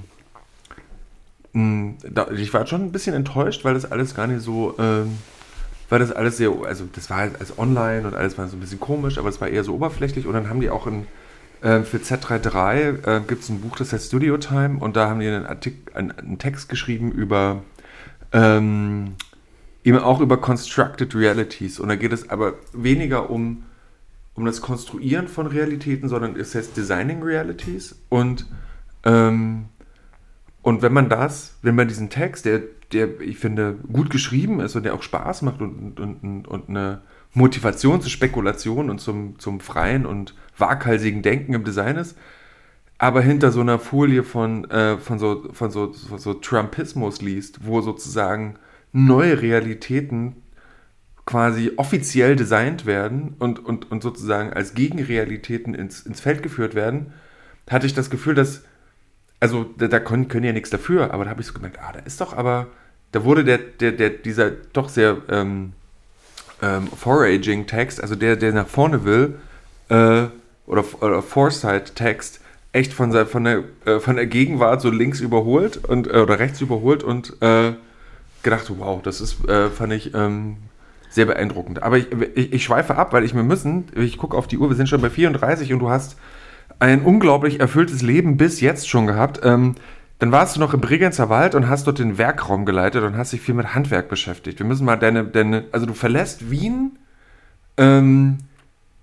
ich war schon ein bisschen enttäuscht, weil das alles gar nicht so, ähm, weil das alles sehr, also das war als online und alles war so ein bisschen komisch, aber es war eher so oberflächlich. Und dann haben die auch in, äh, für Z33 äh, gibt es ein Buch, das heißt Studio Time. Und da haben die einen, Artik einen, einen Text geschrieben über ähm, eben auch über Constructed Realities. Und da geht es aber weniger um um das Konstruieren von Realitäten, sondern es heißt Designing Realities. Und ähm, und wenn man das, wenn man diesen Text, der, der ich finde, gut geschrieben ist und der auch Spaß macht und, und, und, und eine Motivation zur Spekulation und zum, zum freien und waghalsigen Denken im Design ist, aber hinter so einer Folie von, äh, von, so, von, so, von so Trumpismus liest, wo sozusagen neue Realitäten quasi offiziell designt werden und, und, und sozusagen als Gegenrealitäten ins, ins Feld geführt werden, hatte ich das Gefühl, dass, also da, da können, können ja nichts dafür, aber da habe ich so gemerkt, ah, da ist doch aber, da wurde der, der, der, dieser doch sehr ähm, ähm, Foraging-Text, also der, der nach vorne will, äh, oder, oder Foresight-Text, echt von, der, von, der, äh, von der Gegenwart so links überholt und, äh, oder rechts überholt und äh, gedacht, wow, das ist, äh, fand ich, ähm, sehr beeindruckend. Aber ich, ich, ich, schweife ab, weil ich mir müssen, ich gucke auf die Uhr, wir sind schon bei 34 und du hast ein unglaublich erfülltes Leben bis jetzt schon gehabt. Ähm, dann warst du noch im Bregenzer Wald und hast dort den Werkraum geleitet und hast dich viel mit Handwerk beschäftigt. Wir müssen mal deine, deine also du verlässt Wien, ähm,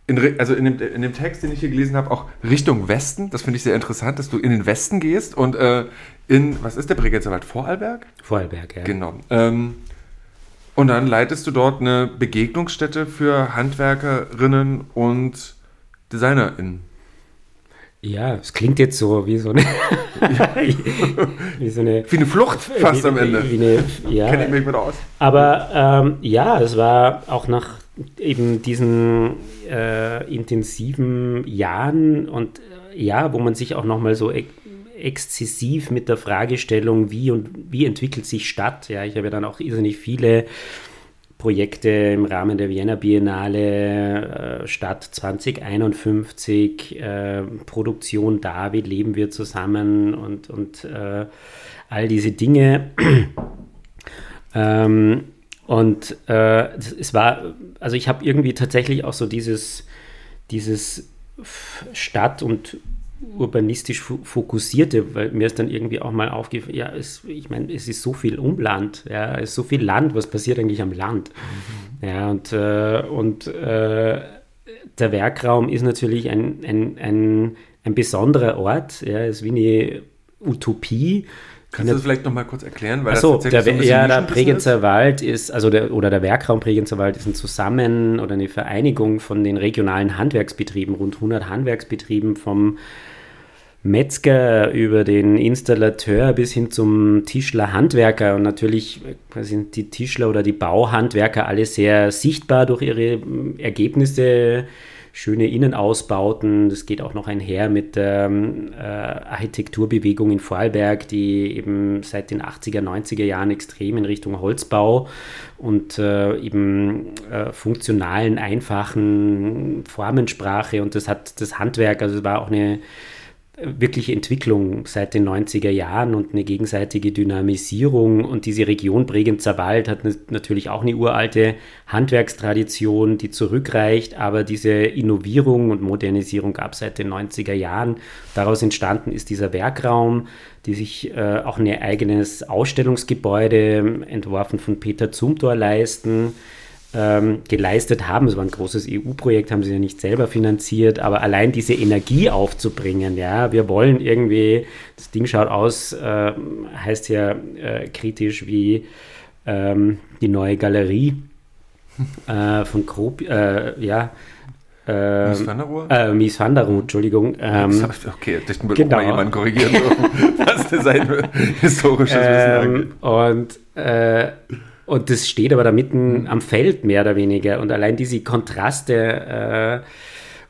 in, also in dem, in dem Text, den ich hier gelesen habe, auch Richtung Westen. Das finde ich sehr interessant, dass du in den Westen gehst und äh, in, was ist der Bregenzer Wald? Vorarlberg? Vorarlberg, ja. Genau. Ähm, und dann leitest du dort eine Begegnungsstätte für Handwerkerinnen und DesignerInnen. Ja, es klingt jetzt so wie so eine. wie, so eine wie eine Flucht fast wie, am Ende. Wie eine, ja. Kenne ich mich mit aus. Aber ähm, ja, es war auch nach eben diesen äh, intensiven Jahren und äh, ja, wo man sich auch nochmal so exzessiv mit der Fragestellung, wie und wie entwickelt sich Stadt. Ja, ich habe ja dann auch irrsinnig viele Projekte im Rahmen der Vienna Biennale, äh, Stadt 2051, äh, Produktion da, wie leben wir zusammen und, und äh, all diese Dinge. ähm, und es war, also ich habe irgendwie tatsächlich auch so dieses, dieses Stadt- und urbanistisch fokussierte, weil mir ist dann irgendwie auch mal aufgefallen, ja, es, ich meine, es ist so viel Umland, ja, es ist so viel Land, was passiert eigentlich am Land? Mhm. Ja, und, äh, und äh, der Werkraum ist natürlich ein, ein, ein, ein besonderer Ort, ja, ist wie eine Utopie. Kannst du das vielleicht nochmal kurz erklären? Weil Achso, der, so ja, der Bregenzer ist? Wald ist, also der, oder der Werkraum Bregenzer Wald ist ein Zusammen- oder eine Vereinigung von den regionalen Handwerksbetrieben, rund 100 Handwerksbetrieben vom Metzger über den Installateur bis hin zum Tischler, Handwerker. Und natürlich sind die Tischler oder die Bauhandwerker alle sehr sichtbar durch ihre hm, Ergebnisse, schöne Innenausbauten. Das geht auch noch einher mit der äh, Architekturbewegung in Vorarlberg, die eben seit den 80er, 90er Jahren extrem in Richtung Holzbau und äh, eben äh, funktionalen, einfachen Formensprache. Und das hat das Handwerk, also es war auch eine wirkliche Entwicklung seit den 90er Jahren und eine gegenseitige Dynamisierung. Und diese Region Bregenzer Wald hat natürlich auch eine uralte Handwerkstradition, die zurückreicht, aber diese Innovierung und Modernisierung gab es seit den 90er Jahren. Daraus entstanden ist dieser Werkraum, die sich äh, auch ein eigenes Ausstellungsgebäude, entworfen von Peter Zumthor, leisten ähm, geleistet haben. Es war ein großes EU-Projekt, haben sie ja nicht selber finanziert, aber allein diese Energie aufzubringen, ja, wir wollen irgendwie, das Ding schaut aus, äh, heißt ja äh, kritisch wie ähm, die neue Galerie äh, von Grob, äh, ja, äh, Mies van der Rohe? Äh, Mies van der Rohe, Entschuldigung. Ähm, okay, das muss genau. mal jemand korrigieren was sein historisches Wissen ähm. Und äh, und das steht aber da mitten am Feld mehr oder weniger. Und allein diese Kontraste äh,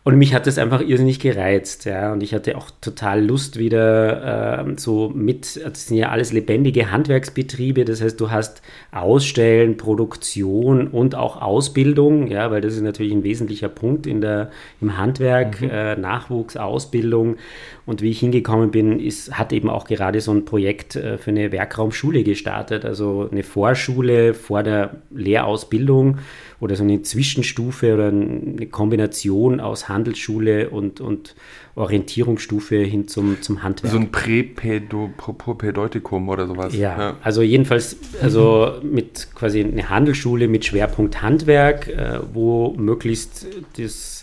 und mich hat das einfach irrsinnig gereizt, ja. Und ich hatte auch total Lust wieder äh, so mit, das sind ja alles lebendige Handwerksbetriebe, das heißt, du hast Ausstellen, Produktion und auch Ausbildung, ja, weil das ist natürlich ein wesentlicher Punkt in der, im Handwerk, mhm. äh, Nachwuchs, Ausbildung. Und wie ich hingekommen bin, ist, hat eben auch gerade so ein Projekt äh, für eine Werkraumschule gestartet, also eine Vorschule vor der Lehrausbildung oder so eine Zwischenstufe oder eine Kombination aus Handelsschule und, und Orientierungsstufe hin zum, zum Handwerk. So ein Präpädeutikum oder sowas. Ja, ja, also jedenfalls also mit quasi eine Handelsschule mit Schwerpunkt Handwerk, äh, wo möglichst das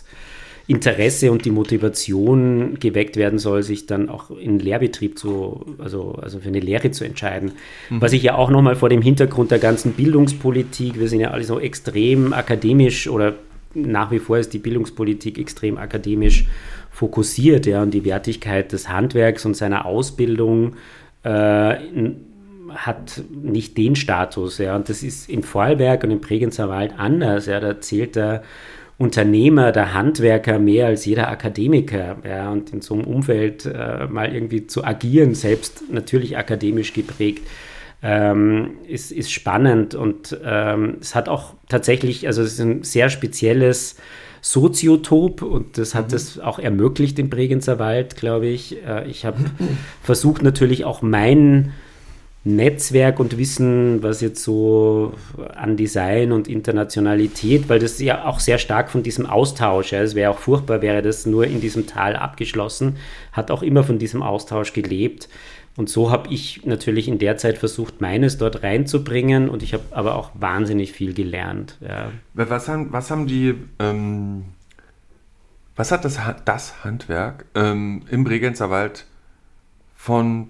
Interesse und die Motivation geweckt werden soll, sich dann auch in Lehrbetrieb zu, also, also für eine Lehre zu entscheiden. Mhm. Was ich ja auch nochmal vor dem Hintergrund der ganzen Bildungspolitik, wir sind ja alle so extrem akademisch oder nach wie vor ist die Bildungspolitik extrem akademisch fokussiert, ja, und die Wertigkeit des Handwerks und seiner Ausbildung äh, hat nicht den Status, ja, und das ist in Vorarlberg und im Bregenzer Wald anders, ja, da zählt der Unternehmer, der Handwerker mehr als jeder Akademiker, ja, und in so einem Umfeld äh, mal irgendwie zu agieren, selbst natürlich akademisch geprägt, ähm, ist, ist spannend und ähm, es hat auch tatsächlich, also es ist ein sehr spezielles Soziotop und das hat mhm. es auch ermöglicht im Bregenzer Wald, glaube ich. Äh, ich habe versucht natürlich auch mein Netzwerk und Wissen, was jetzt so an Design und Internationalität, weil das ja auch sehr stark von diesem Austausch, es wäre auch furchtbar, wäre das nur in diesem Tal abgeschlossen, hat auch immer von diesem Austausch gelebt. Und so habe ich natürlich in der Zeit versucht, meines dort reinzubringen und ich habe aber auch wahnsinnig viel gelernt. Ja. Was, haben, was haben die, ähm, was hat das, das Handwerk ähm, im Bregenzer Wald von,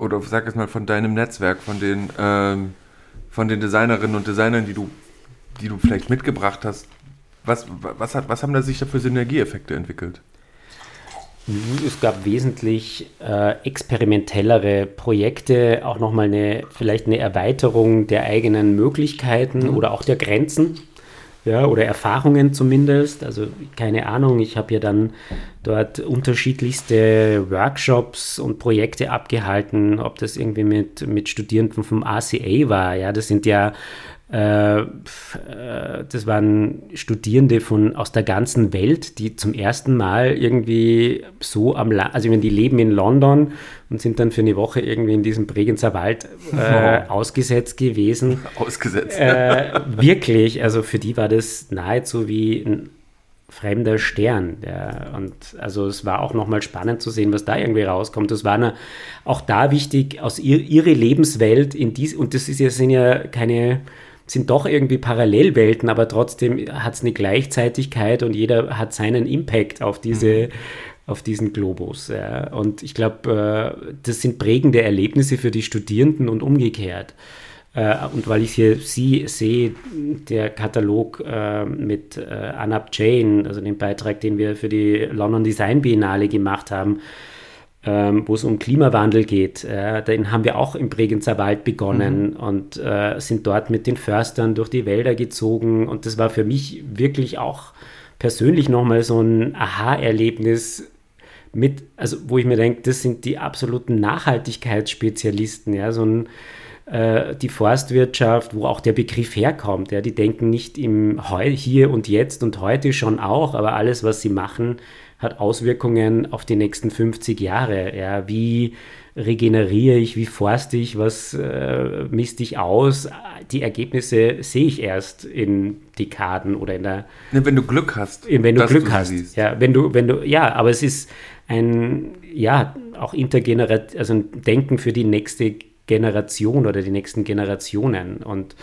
oder sag es mal, von deinem Netzwerk, von den, ähm, von den Designerinnen und Designern, die du, die du vielleicht mitgebracht hast, was, was, hat, was haben da sich da für Synergieeffekte entwickelt? Es gab wesentlich äh, experimentellere Projekte, auch nochmal eine, vielleicht eine Erweiterung der eigenen Möglichkeiten mhm. oder auch der Grenzen. Ja, oder Erfahrungen zumindest. Also keine Ahnung, ich habe ja dann dort unterschiedlichste Workshops und Projekte abgehalten, ob das irgendwie mit, mit Studierenden vom ACA war. Ja, das sind ja das waren Studierende von aus der ganzen Welt, die zum ersten Mal irgendwie so am La also die leben in London und sind dann für eine Woche irgendwie in diesem Bregenzer Wald äh, oh. ausgesetzt gewesen. Ausgesetzt. Äh, wirklich, also für die war das nahezu wie ein fremder Stern. Ja. Und also es war auch nochmal spannend zu sehen, was da irgendwie rauskommt. Das war eine, auch da wichtig, aus ihr, ihre Lebenswelt in dies, und das ist ja, sind ja keine sind doch irgendwie Parallelwelten, aber trotzdem hat es eine Gleichzeitigkeit und jeder hat seinen Impact auf diese. Mhm auf diesen Globus. Ja. Und ich glaube, äh, das sind prägende Erlebnisse für die Studierenden und umgekehrt. Äh, und weil ich hier sie sehe, der Katalog äh, mit äh, Anab Jane, also den Beitrag, den wir für die London Design Biennale gemacht haben, ähm, wo es um Klimawandel geht. Äh, den haben wir auch im Bregenzer Wald begonnen mhm. und äh, sind dort mit den Förstern durch die Wälder gezogen. Und das war für mich wirklich auch persönlich nochmal so ein Aha-Erlebnis mit, also wo ich mir denke, das sind die absoluten Nachhaltigkeitsspezialisten, ja, so ein äh, die Forstwirtschaft, wo auch der Begriff herkommt. Ja, die denken nicht im Heu, hier und jetzt und heute schon auch, aber alles, was sie machen, hat Auswirkungen auf die nächsten 50 Jahre. Ja, wie regeneriere ich, wie forste ich, was äh, misst ich aus? Die Ergebnisse sehe ich erst in Dekaden oder in der. Wenn du Glück hast. Wenn du Glück du hast. Siehst. Ja, wenn du, wenn du, ja, aber es ist ein, ja, auch intergenerativ, also ein Denken für die nächste Generation oder die nächsten Generationen. Und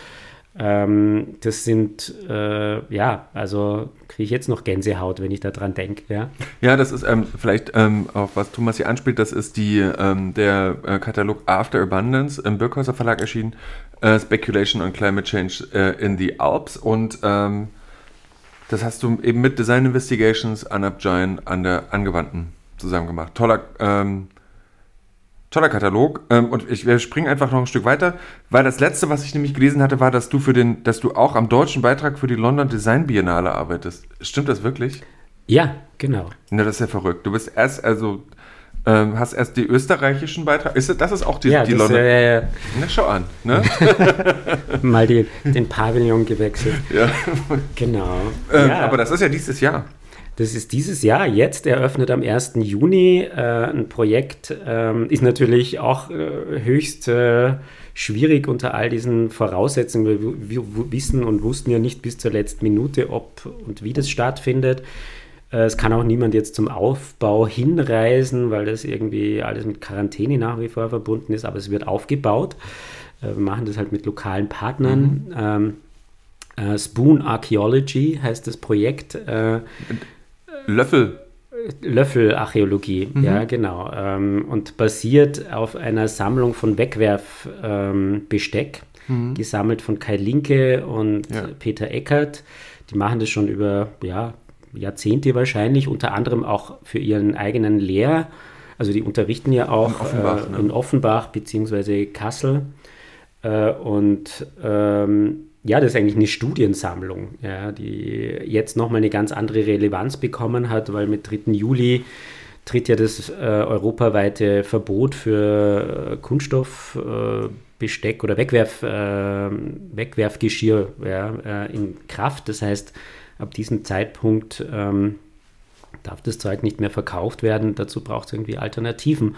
ähm, das sind, äh, ja, also kriege ich jetzt noch Gänsehaut, wenn ich daran denke. Ja? ja, das ist ähm, vielleicht ähm, auf was Thomas hier anspielt, das ist die, ähm, der äh, Katalog After Abundance im Birkhäuser Verlag erschienen, äh, Speculation on Climate Change äh, in the Alps und ähm, das hast du eben mit Design Investigations, Anab Giant an der Angewandten zusammen gemacht. Toller ähm, Toller Katalog. Ähm, und ich wir springen einfach noch ein Stück weiter, weil das letzte, was ich nämlich gelesen hatte, war, dass du für den, dass du auch am deutschen Beitrag für die London Design Biennale arbeitest. Stimmt das wirklich? Ja, genau. Na, das ist ja verrückt. Du bist erst, also ähm, hast erst die österreichischen Beiträge. Ist das, das ist auch die, ja, die das, London. Äh, Na, schau an. Ne? Mal die, den Pavillon gewechselt. Ja. Genau. Ähm, ja. Aber das ist ja dieses Jahr. Das ist dieses Jahr jetzt eröffnet am 1. Juni. Äh, ein Projekt ähm, ist natürlich auch äh, höchst äh, schwierig unter all diesen Voraussetzungen. Wir, wir, wissen und wussten ja nicht bis zur letzten Minute, ob und wie das stattfindet. Äh, es kann auch niemand jetzt zum Aufbau hinreisen, weil das irgendwie alles mit Quarantäne nach wie vor verbunden ist, aber es wird aufgebaut. Äh, wir machen das halt mit lokalen Partnern. Mhm. Ähm, äh, Spoon Archaeology heißt das Projekt. Löffel. Löffelarchäologie, mhm. ja, genau. Ähm, und basiert auf einer Sammlung von Wegwerfbesteck. Ähm, mhm. gesammelt von Kai Linke und ja. Peter Eckert. Die machen das schon über ja, Jahrzehnte wahrscheinlich, unter anderem auch für ihren eigenen Lehr. Also die unterrichten ja auch in Offenbach, äh, ne? in Offenbach bzw. Kassel. Äh, und ähm, ja, das ist eigentlich eine Studiensammlung, ja, die jetzt nochmal eine ganz andere Relevanz bekommen hat, weil mit 3. Juli tritt ja das äh, europaweite Verbot für äh, Kunststoffbesteck äh, oder Wegwerf, äh, Wegwerfgeschirr ja, äh, in Kraft. Das heißt, ab diesem Zeitpunkt ähm, darf das Zeug nicht mehr verkauft werden. Dazu braucht es irgendwie Alternativen.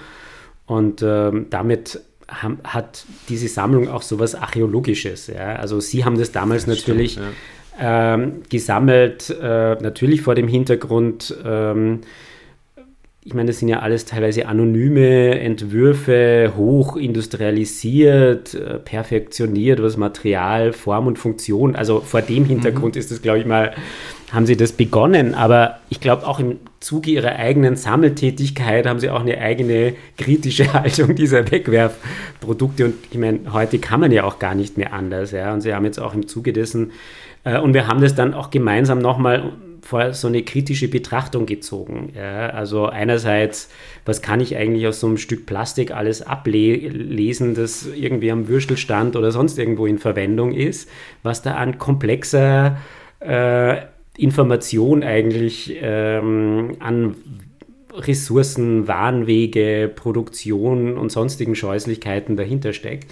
Und ähm, damit haben, hat diese Sammlung auch so was Archäologisches. Ja? Also Sie haben das damals das natürlich stimmt, ja. ähm, gesammelt, äh, natürlich vor dem Hintergrund, ähm, ich meine, das sind ja alles teilweise anonyme Entwürfe, hoch industrialisiert, äh, perfektioniert, was Material, Form und Funktion. Also vor dem Hintergrund mhm. ist das, glaube ich mal, haben sie das begonnen. Aber ich glaube, auch im Zuge ihrer eigenen Sammeltätigkeit haben sie auch eine eigene kritische Haltung dieser Wegwerfprodukte. Und ich meine, heute kann man ja auch gar nicht mehr anders. Ja? Und sie haben jetzt auch im Zuge dessen, äh, und wir haben das dann auch gemeinsam nochmal vor so eine kritische Betrachtung gezogen. Ja, also einerseits, was kann ich eigentlich aus so einem Stück Plastik alles ablesen, das irgendwie am Würstelstand oder sonst irgendwo in Verwendung ist, was da an komplexer äh, Information eigentlich ähm, an Ressourcen, Warnwege, Produktion und sonstigen Scheußlichkeiten dahinter steckt.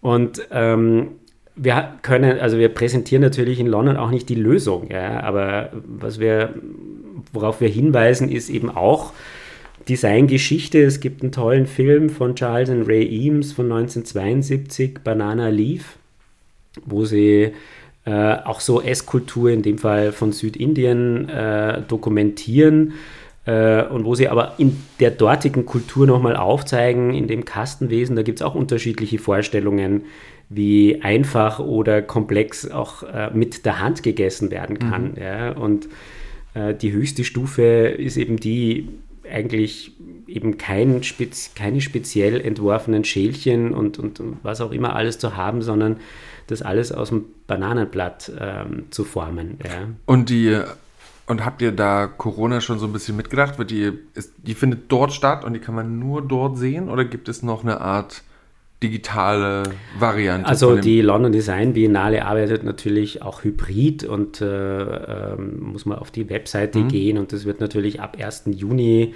Und ähm, wir können, also wir präsentieren natürlich in London auch nicht die Lösung, ja, aber was wir, worauf wir hinweisen, ist eben auch Designgeschichte. Es gibt einen tollen Film von Charles and Ray Eames von 1972, Banana Leaf, wo sie äh, auch so Esskultur, in dem Fall von Südindien, äh, dokumentieren äh, und wo sie aber in der dortigen Kultur nochmal aufzeigen, in dem Kastenwesen, da gibt es auch unterschiedliche Vorstellungen, wie einfach oder komplex auch äh, mit der Hand gegessen werden kann. Mhm. Ja? Und äh, die höchste Stufe ist eben die, eigentlich eben kein Spez keine speziell entworfenen Schälchen und, und, und, was auch immer alles zu haben, sondern das alles aus dem Bananenblatt ähm, zu formen. Ja. Und die und habt ihr da Corona schon so ein bisschen mitgedacht? Wird die, ist, die findet dort statt und die kann man nur dort sehen? Oder gibt es noch eine Art digitale Variante. Also die London Design Biennale arbeitet natürlich auch hybrid und äh, ähm, muss man auf die Webseite mhm. gehen und das wird natürlich ab 1. Juni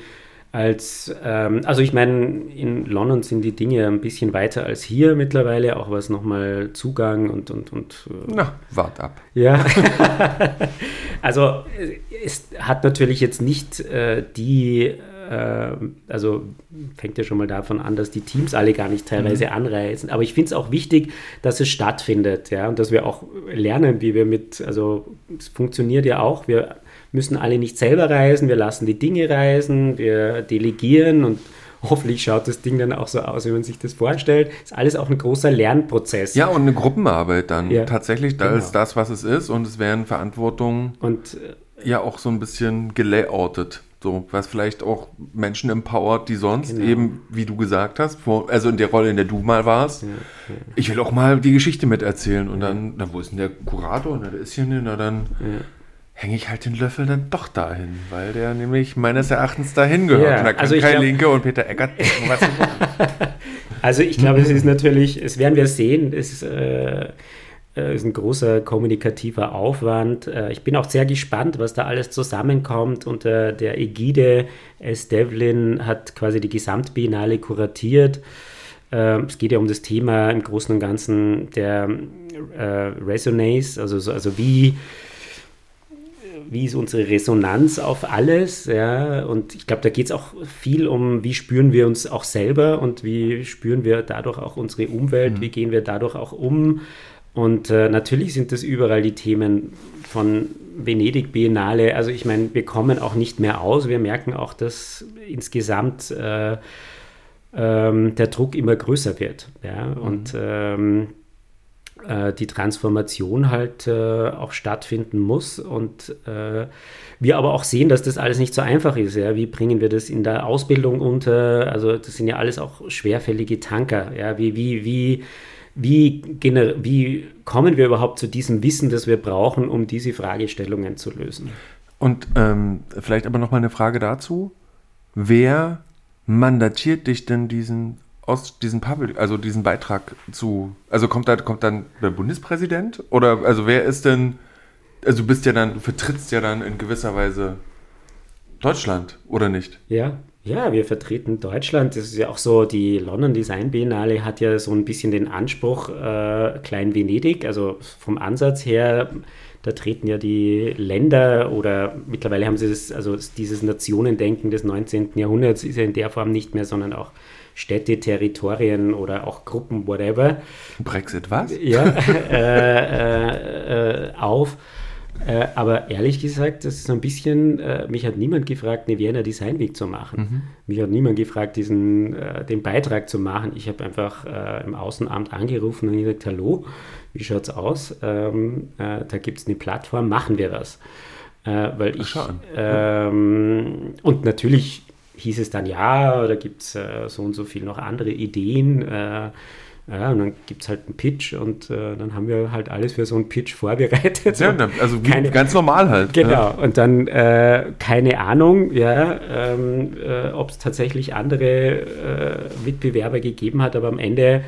als, ähm, also ich meine, in London sind die Dinge ein bisschen weiter als hier mittlerweile, auch was nochmal Zugang und, und, und äh, Na, wart ab. Ja, also es hat natürlich jetzt nicht äh, die äh, also fängt ja schon mal davon an, dass die Teams alle gar nicht teilweise mhm. anreisen. Aber ich finde es auch wichtig, dass es stattfindet, ja, und dass wir auch lernen, wie wir mit, also es funktioniert ja auch, wir müssen alle nicht selber reisen, wir lassen die Dinge reisen, wir delegieren und hoffentlich schaut das Ding dann auch so aus, wie man sich das vorstellt. Ist alles auch ein großer Lernprozess. Ja, und eine Gruppenarbeit dann. Ja, Tatsächlich, da genau. ist das, was es ist und es werden Verantwortungen und äh, ja auch so ein bisschen gelayoutet. So, was vielleicht auch Menschen empowert, die sonst genau. eben, wie du gesagt hast, vor, also in der Rolle, in der du mal warst, ja, ja. ich will auch mal die Geschichte miterzählen. Und ja. dann, na, wo ist denn der Kurator? Na, der ist hier nicht, na dann hänge ich halt den Löffel dann doch dahin, weil der nämlich meines Erachtens dahin gehört. Und da kann also Kai glaub, Linke und Peter Eckert was Also ich glaube, es ist natürlich, es werden wir sehen, es ist, äh, äh, ist ein großer kommunikativer Aufwand. Äh, ich bin auch sehr gespannt, was da alles zusammenkommt. Unter der Ägide S. Devlin hat quasi die Gesamtbiennale kuratiert. Äh, es geht ja um das Thema im Großen und Ganzen der Resonance, also, also wie wie ist unsere Resonanz auf alles, ja, und ich glaube, da geht es auch viel um, wie spüren wir uns auch selber und wie spüren wir dadurch auch unsere Umwelt, mhm. wie gehen wir dadurch auch um, und äh, natürlich sind das überall die Themen von Venedig Biennale. Also ich meine, wir kommen auch nicht mehr aus. Wir merken auch, dass insgesamt äh, ähm, der Druck immer größer wird. Ja? Mhm. Und ähm, äh, die Transformation halt äh, auch stattfinden muss. Und äh, wir aber auch sehen, dass das alles nicht so einfach ist. Ja? Wie bringen wir das in der Ausbildung unter? Also das sind ja alles auch schwerfällige Tanker. Ja? Wie, wie, wie wie, wie kommen wir überhaupt zu diesem Wissen, das wir brauchen, um diese Fragestellungen zu lösen? Und ähm, vielleicht aber noch mal eine Frage dazu. Wer mandatiert dich denn diesen aus diesem Public, also diesen Beitrag zu, also kommt da kommt dann der Bundespräsident oder also wer ist denn, also du bist ja dann, du vertrittst ja dann in gewisser Weise Deutschland oder nicht? Ja, ja, wir vertreten Deutschland. Das ist ja auch so, die London Design Biennale hat ja so ein bisschen den Anspruch äh, Klein Venedig, also vom Ansatz her da treten ja die Länder oder mittlerweile haben sie das, also dieses Nationendenken des 19. Jahrhunderts ist ja in der Form nicht mehr, sondern auch Städte, Territorien oder auch Gruppen, whatever. Brexit was? Ja, äh, äh, äh, auf. Äh, aber ehrlich gesagt, das ist so ein bisschen, äh, mich hat niemand gefragt, eine Wiener Designweg zu machen. Mhm. Mich hat niemand gefragt, diesen, äh, den Beitrag zu machen. Ich habe einfach im Außenamt angerufen und gesagt, hallo, wie schaut es aus? Ähm, da gibt es eine Plattform, machen wir das. weil ich, ähm, und natürlich hieß es dann, ja, da gibt es äh, so und so viel noch andere Ideen. Äh, ja, und dann gibt es halt einen Pitch und äh, dann haben wir halt alles für so einen Pitch vorbereitet. Ja, also keine, ganz normal halt. Genau, ja. und dann äh, keine Ahnung, ja, ähm, äh, ob es tatsächlich andere äh, Mitbewerber gegeben hat, aber am Ende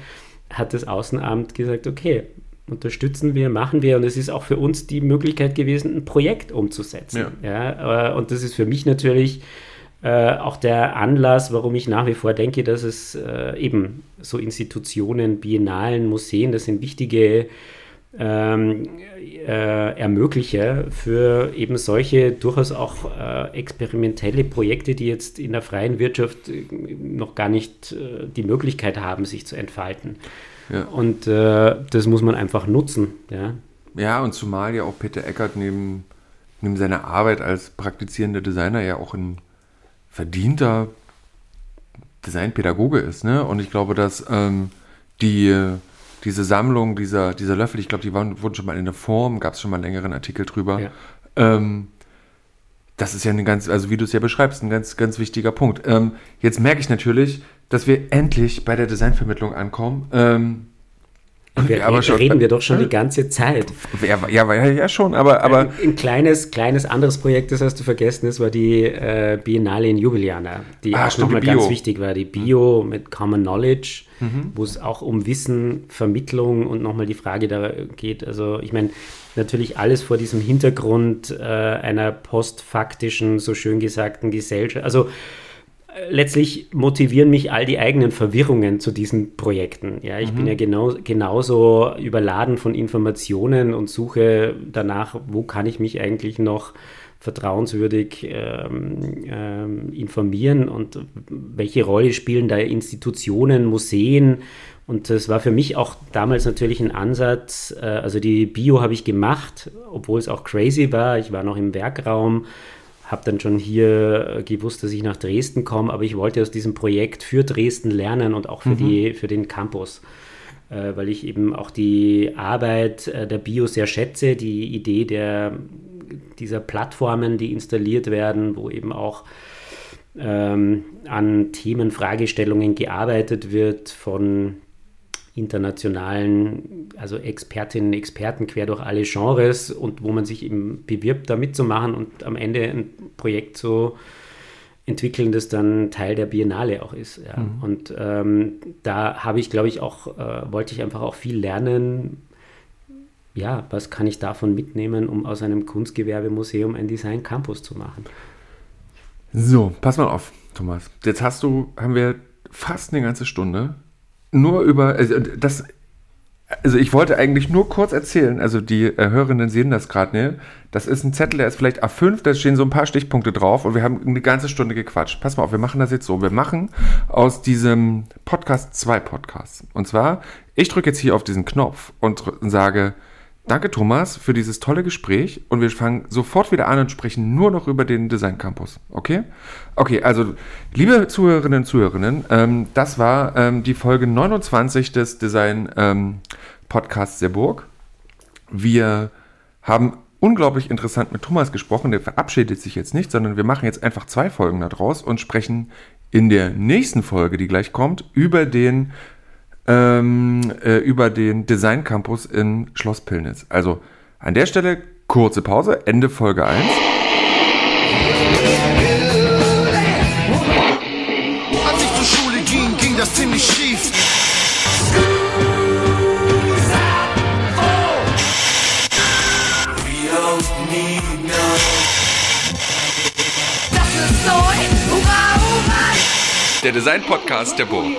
hat das Außenamt gesagt, okay, unterstützen wir, machen wir und es ist auch für uns die Möglichkeit gewesen, ein Projekt umzusetzen. Ja. ja und das ist für mich natürlich äh, auch der Anlass, warum ich nach wie vor denke, dass es äh, eben so Institutionen, Biennalen, Museen, das sind wichtige ähm, äh, Ermöglicher für eben solche durchaus auch äh, experimentelle Projekte, die jetzt in der freien Wirtschaft äh, noch gar nicht die Möglichkeit haben, sich zu entfalten. Ja. Und das muss man einfach nutzen. Ja? ja, und zumal ja auch Peter Eckert neben, neben seiner Arbeit als praktizierender Designer ja auch ein verdienter Designpädagoge ist. Ne? Und ich glaube, dass ähm, die, diese Sammlung dieser, dieser Löffel, ich glaube, die waren, wurden schon mal in der Form, gab es schon mal einen längeren Artikel drüber. Ja. Ähm, das ist ja ein ganz, also wie du es ja beschreibst, ein ganz, ganz wichtiger Punkt. Ähm, jetzt merke ich natürlich, dass wir endlich bei der Designvermittlung ankommen. Wir aber schon, reden wir doch schon die ganze Zeit. Ja, ja, ja, schon, aber... aber ein, ein, kleines, kleines anderes Projekt, das hast du vergessen, das war die äh, Biennale in Ljubljana, die ah, auch nochmal ganz wichtig war, die Bio mit Common Knowledge, mhm. wo es auch um Wissen, Vermittlung und nochmal die Frage da geht. Also ich meine, natürlich alles vor diesem Hintergrund äh, einer postfaktischen, so schön gesagten Gesellschaft. Also letztlich motivieren mich all die eigenen Verwirrungen zu diesen Projekten. Ja, ich mhm. bin ja genau, genauso überladen von Informationen und suche danach, wo kann ich mich eigentlich noch vertrauenswürdig ähm, ähm, informieren und welche Rolle spielen da Institutionen, Museen. Und das war für mich auch damals natürlich ein Ansatz. Äh, also die Bio habe ich gemacht, obwohl es auch crazy war. Ich war noch im Werkraum habe dann schon hier äh, gewusst, dass ich nach Dresden komme, aber ich wollte aus diesem Projekt für Dresden lernen und auch für, mhm. die, für den Campus, äh, weil ich eben auch die Arbeit äh, der Bio sehr schätze, die Idee der, dieser Plattformen, die installiert werden, wo eben auch ähm, an Themen, Fragestellungen gearbeitet wird von internationalen, also Expertinnen, Experten quer durch alle Genres und wo man sich eben bewirbt, da mitzumachen und am Ende ein Projekt zu entwickeln, das dann Teil der Biennale auch ist. Ja. Mhm. Und ähm, da habe ich, glaube ich, auch, äh, wollte ich einfach auch viel lernen. Ja, was kann ich davon mitnehmen, um aus einem Kunstgewerbemuseum ein Design Campus zu machen? So, pass mal auf, Thomas. Jetzt hast du, haben wir fast eine ganze Stunde nur über, also das, also ich wollte eigentlich nur kurz erzählen, also die äh, Hörerinnen sehen das gerade, ne? Das ist ein Zettel, der ist vielleicht A5, da stehen so ein paar Stichpunkte drauf und wir haben eine ganze Stunde gequatscht. Pass mal auf, wir machen das jetzt so. Wir machen aus diesem Podcast zwei Podcasts. Und zwar, ich drücke jetzt hier auf diesen Knopf und sage, Danke, Thomas, für dieses tolle Gespräch. Und wir fangen sofort wieder an und sprechen nur noch über den Design Campus. Okay? Okay, also, liebe Zuhörerinnen und Zuhörer, ähm, das war ähm, die Folge 29 des Design ähm, Podcasts der Burg. Wir haben unglaublich interessant mit Thomas gesprochen. Der verabschiedet sich jetzt nicht, sondern wir machen jetzt einfach zwei Folgen daraus und sprechen in der nächsten Folge, die gleich kommt, über den ähm, äh, über den Design Campus in Schloss Pillnitz. Also an der Stelle kurze Pause, Ende Folge 1. Als ich zur Schule ging, ging das ziemlich schief. Das ist so ein Hurra, Hurra. Der Design Podcast der Burg.